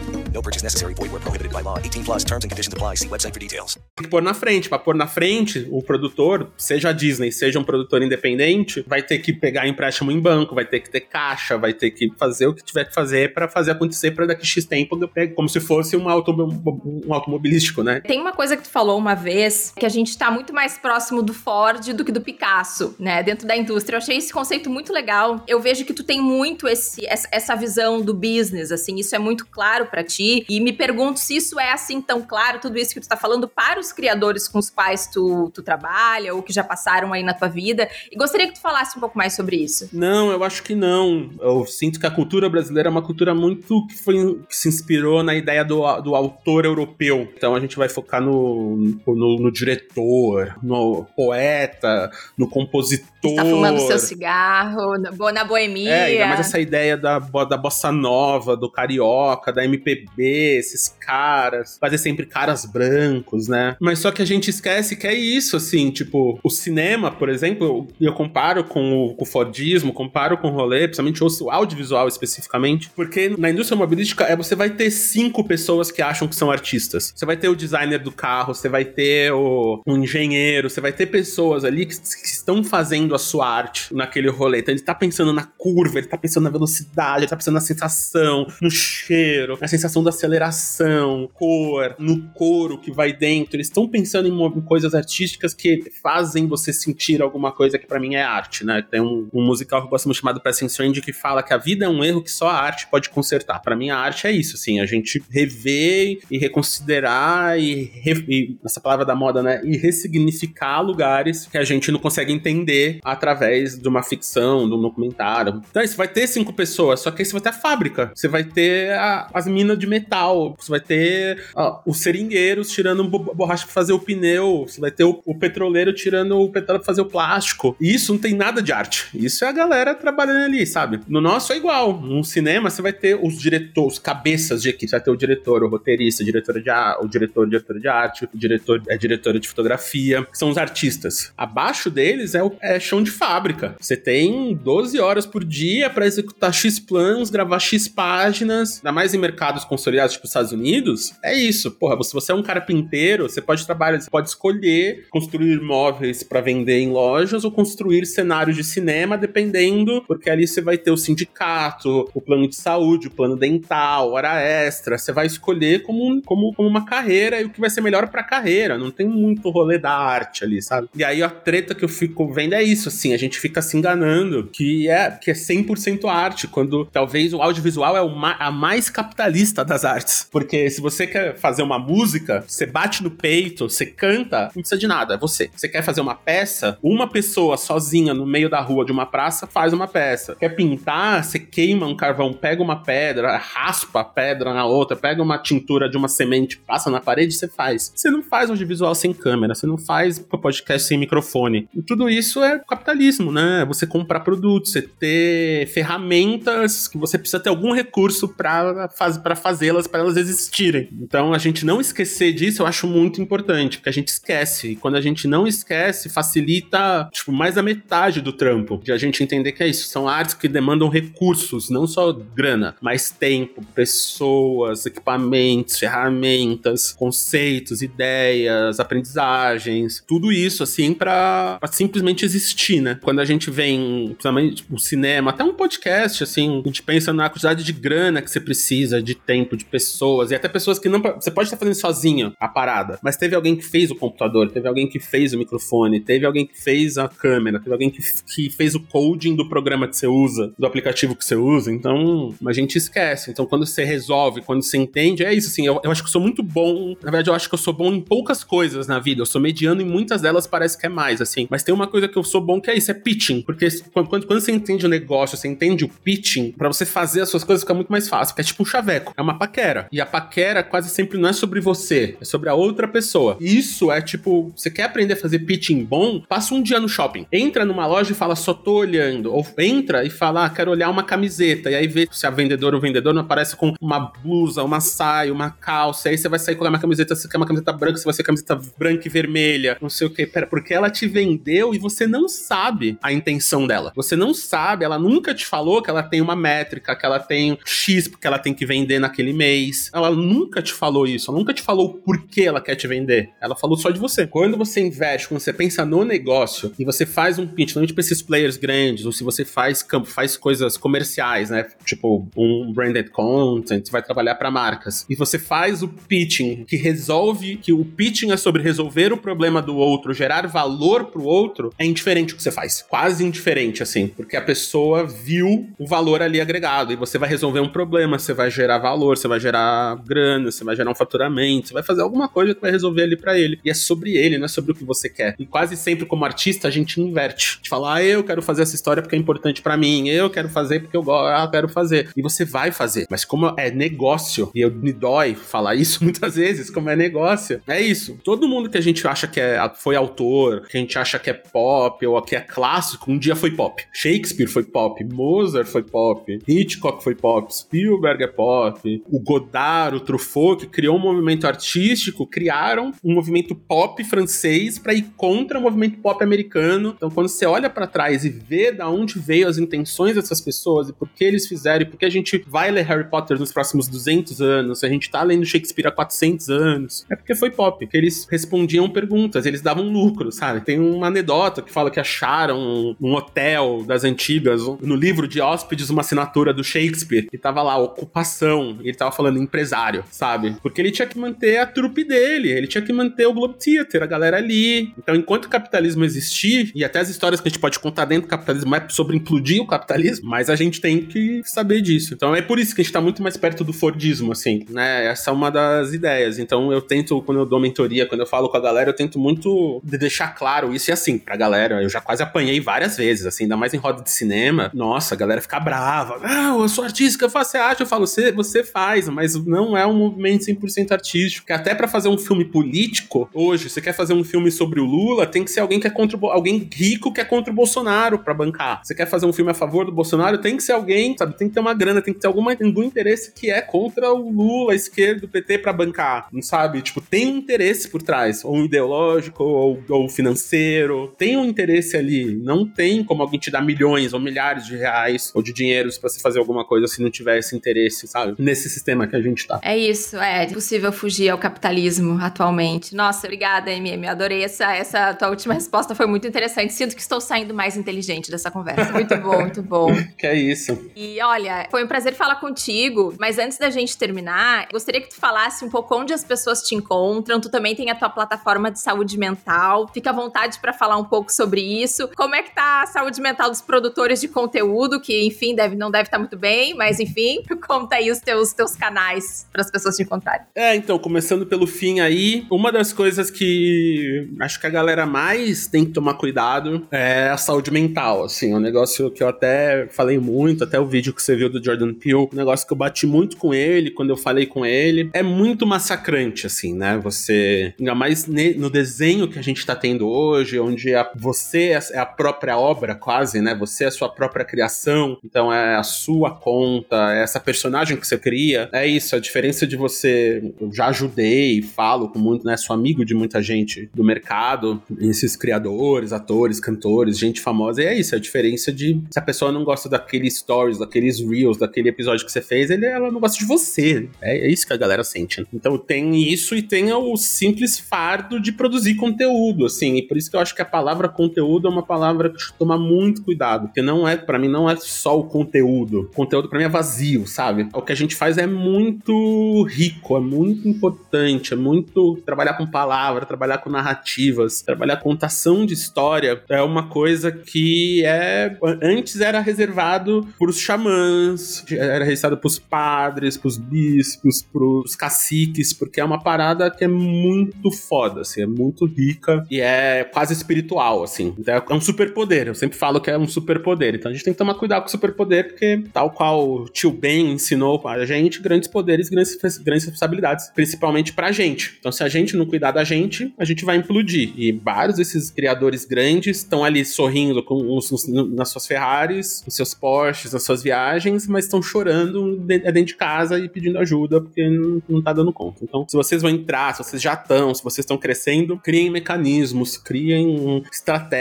[SPEAKER 7] No purchase necessary. Void where prohibited by law. 18 plus terms and conditions apply. See website for details.
[SPEAKER 2] Tem que pôr na frente. Pra pôr na frente, o produtor, seja a Disney, seja um produtor independente, vai ter que pegar empréstimo em banco, vai ter que ter caixa, vai ter que fazer o que tiver que fazer pra fazer acontecer pra daqui X tempo, como se fosse um, um automobilístico, né?
[SPEAKER 1] Tem uma coisa que tu falou uma vez, que a gente tá muito mais próximo do Ford do que do Picasso, né? Dentro da indústria. Eu achei esse conceito muito legal. Eu vejo que tu tem muito esse, essa visão do business, assim, isso é muito claro pra ti e me pergunto se isso é assim tão claro, tudo isso que tu tá falando para os criadores com os quais tu, tu trabalha ou que já passaram aí na tua vida. E gostaria que tu falasse um pouco mais sobre isso.
[SPEAKER 2] Não, eu acho que não. Eu sinto que a cultura brasileira é uma cultura muito que, foi, que se inspirou na ideia do, do autor europeu. Então a gente vai focar no, no, no diretor, no poeta, no compositor. Tá
[SPEAKER 1] fumando seu cigarro, na boemia.
[SPEAKER 2] É, ainda mais essa ideia da, da bossa nova, do carioca, da MPB esses caras, fazer sempre caras brancos, né? Mas só que a gente esquece que é isso, assim, tipo, o cinema, por exemplo, eu comparo com o, com o Fordismo, comparo com o rolê, principalmente o audiovisual especificamente, porque na indústria automobilística é, você vai ter cinco pessoas que acham que são artistas. Você vai ter o designer do carro, você vai ter o, um engenheiro, você vai ter pessoas ali que, que estão fazendo a sua arte naquele rolê. Então ele tá pensando na curva, ele tá pensando na velocidade, ele tá pensando na sensação, no cheiro, na sensação da aceleração, cor, no coro que vai dentro. Eles estão pensando em coisas artísticas que fazem você sentir alguma coisa que para mim é arte, né? Tem um, um, musical que eu gosto muito chamado Passing Strange que fala que a vida é um erro que só a arte pode consertar. Para mim a arte é isso, assim, a gente rever e reconsiderar e, re, e essa palavra da moda, né? E ressignificar lugares que a gente não consegue entender através de uma ficção, de um documentário. Então, você vai ter cinco pessoas, só que aí você vai ter a fábrica, você vai ter a, as minas de metal. Você vai ter ó, os seringueiros tirando borracha pra fazer o pneu. Você vai ter o, o petroleiro tirando o petróleo pra fazer o plástico. E isso não tem nada de arte. Isso é a galera trabalhando ali, sabe? No nosso é igual. No cinema você vai ter os diretores, cabeças de equipe. Você vai ter o diretor, o roteirista, diretora de o diretor, diretor de arte, o diretor é diretora de fotografia, que são os artistas. Abaixo deles é o é chão de fábrica. Você tem 12 horas por dia para executar X planos, gravar X páginas, ainda mais em mercados consolidados, tipo Estados Unidos, é isso. Porra, se você é um carpinteiro, você pode trabalhar, você pode escolher construir móveis para vender em lojas ou construir cenários de cinema, dependendo, porque ali você vai ter o sindicato, o plano de saúde, o plano dental, hora extra. Você vai escolher como, como, como uma carreira e o que vai ser melhor pra carreira. Não tem muito rolê da arte ali, sabe? E aí a treta que eu fico vendo é isso, assim, a gente fica se enganando que é, que é 100% arte, quando talvez o audiovisual é uma, a mais capitalista das artes. Porque se você quer fazer uma música, você bate no peito, você canta, não precisa de nada, é você. Você quer fazer uma peça, uma pessoa sozinha no meio da rua de uma praça faz uma peça. Quer pintar, você queima um carvão, pega uma pedra, raspa a pedra na outra, pega uma tintura de uma semente, passa na parede, você faz. Você não faz audiovisual sem câmera, você não faz podcast sem microfone. E tudo isso é capitalismo, né? Você comprar produtos, você ter ferramentas que você precisa ter algum recurso para fazê-las para elas existirem. Então a gente não esquecer disso, eu acho muito muito importante, porque a gente esquece. E quando a gente não esquece, facilita, tipo, mais da metade do trampo. De a gente entender que é isso. São artes que demandam recursos, não só grana, mas tempo, pessoas, equipamentos, ferramentas, conceitos, ideias, aprendizagens, tudo isso, assim, para simplesmente existir, né? Quando a gente vem, principalmente o cinema, até um podcast, assim, a gente pensa na quantidade de grana que você precisa, de tempo, de pessoas, e até pessoas que não. Você pode estar fazendo sozinho a parada, mas teve alguém que fez o computador, teve alguém que fez o microfone, teve alguém que fez a câmera, teve alguém que, que fez o coding do programa que você usa, do aplicativo que você usa, então a gente esquece. Então quando você resolve, quando você entende, é isso, assim, eu, eu acho que eu sou muito bom, na verdade eu acho que eu sou bom em poucas coisas na vida, eu sou mediano em muitas delas parece que é mais, assim, mas tem uma coisa que eu sou bom que é isso, é pitching, porque quando, quando você entende o negócio, você entende o pitching, para você fazer as suas coisas fica muito mais fácil, que é tipo um chaveco, é uma paquera, e a paquera quase sempre não é sobre você, é sobre a outra pessoa. E isso é tipo, você quer aprender a fazer pitching bom? Passa um dia no shopping. Entra numa loja e fala, só tô olhando. Ou entra e fala, ah, quero olhar uma camiseta. E aí vê se a vendedora ou vendedor não aparece com uma blusa, uma saia, uma calça. Aí você vai sair com uma camiseta, você quer uma camiseta branca, você vai ser camiseta branca e vermelha, não sei o que. Pera, porque ela te vendeu e você não sabe a intenção dela. Você não sabe, ela nunca te falou que ela tem uma métrica, que ela tem X, porque ela tem que vender naquele mês. Ela nunca te falou isso, ela nunca te falou por que ela quer te vender. Ela falou só de você. Quando você investe, quando você pensa no negócio e você faz um pitch, não para esses players grandes, ou se você faz campo, faz coisas comerciais, né? Tipo um branded content, vai trabalhar para marcas. E você faz o pitching que resolve, que o pitching é sobre resolver o problema do outro, gerar valor pro outro, é indiferente o que você faz. Quase indiferente, assim. Porque a pessoa viu o valor ali agregado. E você vai resolver um problema, você vai gerar valor, você vai gerar grana, você vai gerar um faturamento, você vai fazer alguma coisa que vai resolver ali para ele. E é sobre ele, não é sobre o que você quer. E quase sempre, como artista, a gente inverte. De falar, ah, eu quero fazer essa história porque é importante para mim, eu quero fazer porque eu quero fazer. E você vai fazer. Mas como é negócio, e eu me dói falar isso <laughs> muitas vezes, como é negócio, é isso. Todo mundo que a gente acha que é, foi autor, que a gente acha que é pop ou que é clássico, um dia foi pop. Shakespeare foi pop, Mozart foi pop, Hitchcock foi pop, Spielberg é pop, o Godard, o Truffaut, que criou um movimento artístico, criaram um movimento pop francês para ir contra o movimento pop americano. Então, quando você olha para trás e vê da onde veio as intenções dessas pessoas e por que eles fizeram e por que a gente vai ler Harry Potter nos próximos 200 anos, a gente tá lendo Shakespeare há 400 anos, é porque foi pop, que eles respondiam perguntas, eles davam lucro, sabe? Tem uma anedota que fala que acharam um hotel das antigas, no livro de hóspedes, uma assinatura do Shakespeare, e tava lá, ocupação, e ele tava falando empresário, sabe? Porque ele tinha que manter a trupe dele, ele tinha que manter o Globe Theater, a galera ali. Então, enquanto o capitalismo existir, e até as histórias que a gente pode contar dentro do capitalismo é sobre implodir o capitalismo, mas a gente tem que saber disso. Então, é por isso que a gente tá muito mais perto do Fordismo, assim, né? Essa é uma das ideias. Então, eu tento, quando eu dou mentoria, quando eu falo com a galera, eu tento muito deixar claro isso e assim, pra galera, eu já quase apanhei várias vezes, assim, ainda mais em roda de cinema. Nossa, a galera fica brava. Ah, eu sou artista, eu faço, você acha? Eu falo, você, você faz, mas não é um movimento 100% artístico. Que até para fazer um filme político, hoje, você quer fazer um filme sobre o Lula, tem que ser alguém que é contra o, alguém rico que é contra o Bolsonaro para bancar. Você quer fazer um filme a favor do Bolsonaro, tem que ser alguém, sabe, tem que ter uma grana, tem que ter algum interesse que é contra o Lula, a esquerda, o PT para bancar, não sabe? Tipo, tem um interesse por trás, ou ideológico, ou, ou financeiro, tem um interesse ali. Não tem como alguém te dar milhões ou milhares de reais ou de dinheiros para você fazer alguma coisa se não tiver esse interesse, sabe? Nesse sistema que a gente tá.
[SPEAKER 1] É isso, é impossível fugir ao capitalismo atualmente. Nossa, obrigada, MM. Adorei essa, essa tua última resposta, foi muito interessante. Sinto que estou saindo mais inteligente dessa conversa. Muito bom, muito bom. <laughs>
[SPEAKER 2] que é isso.
[SPEAKER 1] E olha, foi um prazer falar contigo, mas antes da gente terminar, gostaria que tu falasse um pouco onde as pessoas te encontram. Tu também tem a tua plataforma de saúde mental. Fica à vontade para falar um pouco sobre isso. Como é que tá a saúde mental dos produtores de conteúdo, que enfim, deve, não deve estar tá muito bem, mas enfim, <laughs> conta aí os teus, teus canais para as pessoas te encontrarem.
[SPEAKER 2] É, então, começando pelo fim aí, uma das coisas que acho que a galera mais tem que tomar cuidado é a saúde mental, assim, um negócio que eu até falei muito, até o vídeo que você viu do Jordan Peele, um negócio que eu bati muito com ele quando eu falei com ele, é muito massacrante, assim, né? Você, ainda mais no desenho que a gente tá tendo hoje, onde a, você é a própria obra, quase, né? Você é a sua própria criação, então é a sua conta, é essa personagem que você cria. É isso, a diferença de você. Eu já ajudei, falo com muito, né? Sou amigo de muita gente do mercado, esses criadores, atores, cantores, gente famosa. E é isso, é a diferença de se a pessoa não gosta daqueles stories, daqueles reels, daquele episódio que você fez, ele, ela não gosta de você. É, é isso que a galera sente. Então tem isso e tem o simples fardo de produzir conteúdo, assim. E por isso que eu acho que a palavra conteúdo é uma palavra que tomar muito cuidado, porque não é, para mim, não é só o conteúdo. O conteúdo para mim é vazio, sabe? O que a gente faz é muito rico, é muito importante, é muito trabalhar com palavra, trabalhar com narrativas, trabalhar contação de história é uma coisa que é antes era reservado para os xamãs, era reservado para os padres, para os bispos, para os caciques, porque é uma parada que é muito foda, assim, é muito rica e é quase espiritual, assim. Então é um superpoder. Eu sempre falo que é um superpoder. Então a gente tem que tomar cuidado com o superpoder, porque tal qual o tio Ben ensinou a gente, grandes poderes, grandes, grandes responsabilidades, principalmente pra gente. Então se a gente não cuidar da gente, a gente vai implodir. E vários desses criadores grandes estão ali sorrindo com os, nas suas Ferraris, nos seus Porsches, nas suas viagens, mas estão chorando dentro de casa e pedindo ajuda porque não, não tá dando conta. Então, se vocês vão entrar, se vocês já estão, se vocês estão crescendo, criem mecanismos, criem estratégias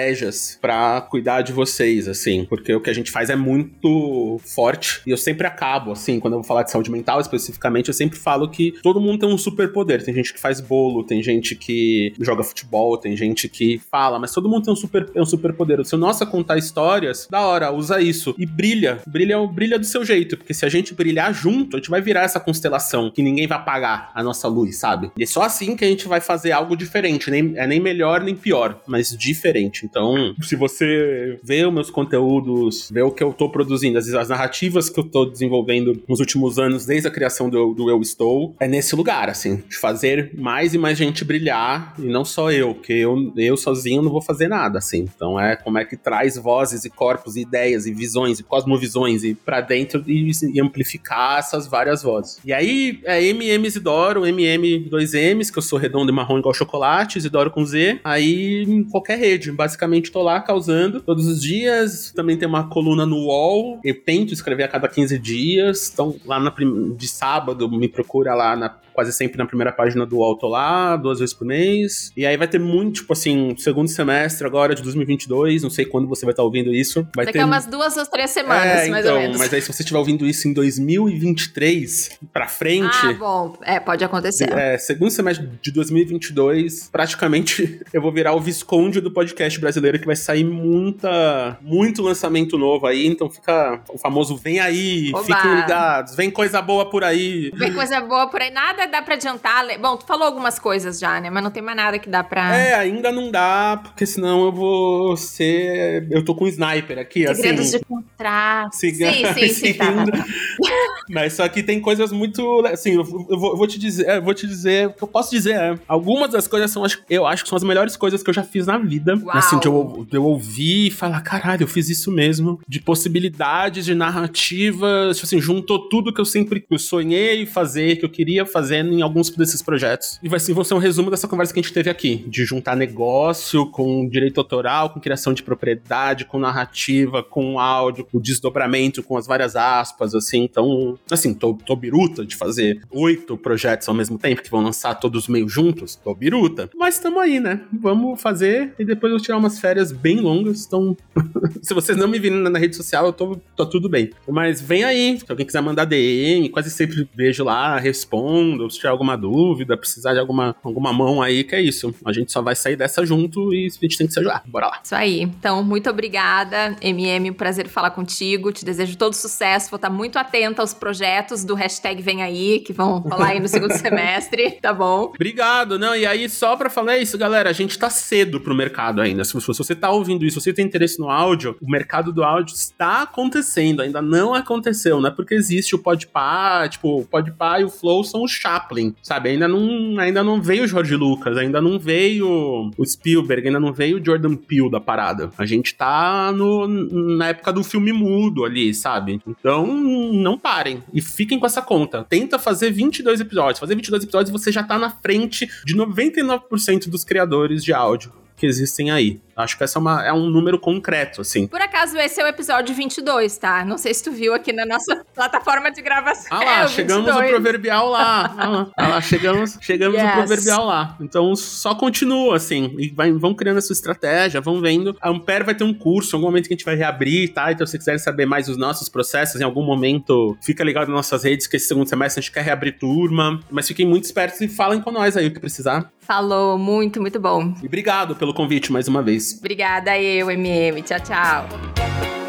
[SPEAKER 2] para cuidar de vocês, assim, porque o que a gente faz é muito forte e eu sempre acabo, assim, quando eu vou falar de saúde mental especificamente, eu sempre falo que todo mundo tem um superpoder. Tem gente que faz bolo, tem gente que joga futebol, tem gente que fala, mas todo mundo tem um super, um super poder. Se o nosso contar histórias, da hora, usa isso. E brilha. Brilha, brilha do seu jeito. Porque se a gente brilhar junto, a gente vai virar essa constelação que ninguém vai apagar a nossa luz, sabe? E é só assim que a gente vai fazer algo diferente. Nem, é nem melhor nem pior, mas diferente. Então, se você vê os meus conteúdos, vê o que eu tô produzindo, as, as narrativas que eu tô desenvolvendo nos últimos anos, desde a criação do, do Eu Estou, é nesse lugar, assim, de fazer mais e mais gente brilhar, e não só eu, que eu, eu sozinho não vou fazer nada, assim. Então é como é que traz vozes e corpos, e ideias e visões e cosmovisões e para dentro e, e, amplificar essas várias vozes. E aí é MM Isidoro, MM 2Ms, que eu sou redondo e marrom igual chocolate, Isidoro com Z. Aí em qualquer rede, basicamente tô lá causando todos os dias. Também tem uma coluna no UOL. Eu tento escrever a cada 15 dias. Então lá na, de sábado me procura lá na quase sempre na primeira página do UOL tô lá, duas vezes por mês. E aí vai ter muito, tipo assim, segundo semestre agora de 2022, não sei quando você vai estar tá ouvindo isso. Vai
[SPEAKER 1] Daqui
[SPEAKER 2] ter...
[SPEAKER 1] a umas duas ou três semanas,
[SPEAKER 2] é,
[SPEAKER 1] mais
[SPEAKER 2] então,
[SPEAKER 1] ou menos.
[SPEAKER 2] Mas aí se você estiver ouvindo isso em 2023 pra frente...
[SPEAKER 1] Ah, bom, é, pode acontecer.
[SPEAKER 2] É, segundo semestre de 2022, praticamente <laughs> eu vou virar o Visconde do podcast brasileiro, que vai sair muita, muito lançamento novo aí, então fica o famoso vem aí,
[SPEAKER 1] Oba.
[SPEAKER 2] fiquem ligados, vem coisa boa por aí.
[SPEAKER 1] Vem coisa boa por aí, nada dá pra adiantar. Bom, tu falou algumas coisas já, né? Mas não tem mais nada que dá pra.
[SPEAKER 2] É, ainda não dá, porque senão eu vou ser. Eu tô com um sniper aqui,
[SPEAKER 1] Segredos
[SPEAKER 2] assim.
[SPEAKER 1] de contrato.
[SPEAKER 2] Siga-
[SPEAKER 1] Sim, sim, sim. Tá. <laughs>
[SPEAKER 2] Mas só que tem coisas muito. Assim, eu vou, eu vou- te dizer. é, Eu vou te dizer. O que eu posso dizer é. Algumas das coisas são. Eu acho que são as melhores coisas que eu já fiz na vida.
[SPEAKER 1] Uau.
[SPEAKER 2] Assim, de eu, de eu ouvir e falar: caralho, eu fiz isso mesmo. De possibilidades, de narrativas. Tipo assim, juntou tudo que eu sempre eu sonhei fazer, que eu queria fazer em alguns desses projetos. E vai assim, ser um resumo dessa conversa que a gente teve aqui. De juntar negócio com direito autoral, com criação de propriedade, com narrativa, com áudio, com desdobramento, com as várias aspas, assim. Então, assim, tô, tô biruta de fazer oito projetos ao mesmo tempo, que vão lançar todos meio juntos. Tô biruta. Mas tamo aí, né? Vamos fazer e depois eu tirar umas férias bem longas. Então, <laughs> se vocês não me virem na rede social, eu tô, tô tudo bem. Mas vem aí, se alguém quiser mandar DM, quase sempre vejo lá, respondo, se tiver alguma dúvida, precisar de alguma, alguma mão aí, que é isso. A gente só vai sair dessa junto e a gente tem que se ajudar. Bora lá.
[SPEAKER 1] Isso aí. Então, muito obrigada, MM. Um prazer falar contigo. Te desejo todo sucesso. Vou estar muito atenta aos projetos do hashtag Vem Aí, que vão rolar aí no <laughs> segundo semestre, tá bom?
[SPEAKER 2] Obrigado, não, e aí só pra falar isso, galera, a gente tá cedo pro mercado ainda. Se, você tá ouvindo isso, se você tem interesse no áudio, o mercado do áudio está acontecendo, ainda não aconteceu, não é porque existe o Podpah, tipo, o Podpah e o Flow são o Chaplin, sabe? Ainda não, ainda não veio o Jorge Lucas, ainda não veio o Spielberg, ainda não veio o Jordan Peele da parada. A gente tá no, na época do filme mudo ali, sabe? Então, não parem e fiquem com essa conta. Tenta fazer 22 episódios. Fazer 22 episódios você já tá na frente de 99% dos criadores de áudio que existem aí? Acho que essa é, uma, é um número concreto, assim.
[SPEAKER 1] Por acaso, esse é o episódio 22, tá? Não sei se tu viu aqui na nossa <laughs> plataforma de gravação.
[SPEAKER 2] Ah lá,
[SPEAKER 1] é,
[SPEAKER 2] chegamos no proverbial lá. Ah lá, ah lá chegamos, chegamos yes. no proverbial lá. Então só continua, assim. E vai, vão criando essa estratégia, vão vendo. A Ampere vai ter um curso, em algum momento que a gente vai reabrir, tá? Então, se quiserem saber mais dos nossos processos, em algum momento, fica ligado nas nossas redes, que esse segundo semestre a gente quer reabrir turma. Mas fiquem muito espertos e falem com nós aí o que precisar.
[SPEAKER 1] Falou, muito, muito bom.
[SPEAKER 2] E obrigado pelo convite mais uma vez.
[SPEAKER 1] Obrigada eu, MM. Tchau, tchau.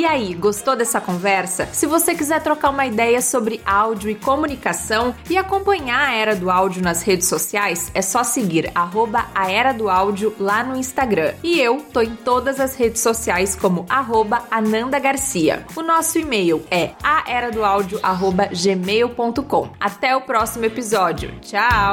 [SPEAKER 1] E aí, gostou dessa conversa? Se você quiser trocar uma ideia sobre áudio e comunicação e acompanhar a Era do Áudio nas redes sociais, é só seguir arroba a Era do Áudio lá no Instagram. E eu tô em todas as redes sociais como arroba Ananda Garcia. O nosso e-mail é aeradoaudio.gmail.com. Até o próximo episódio. Tchau!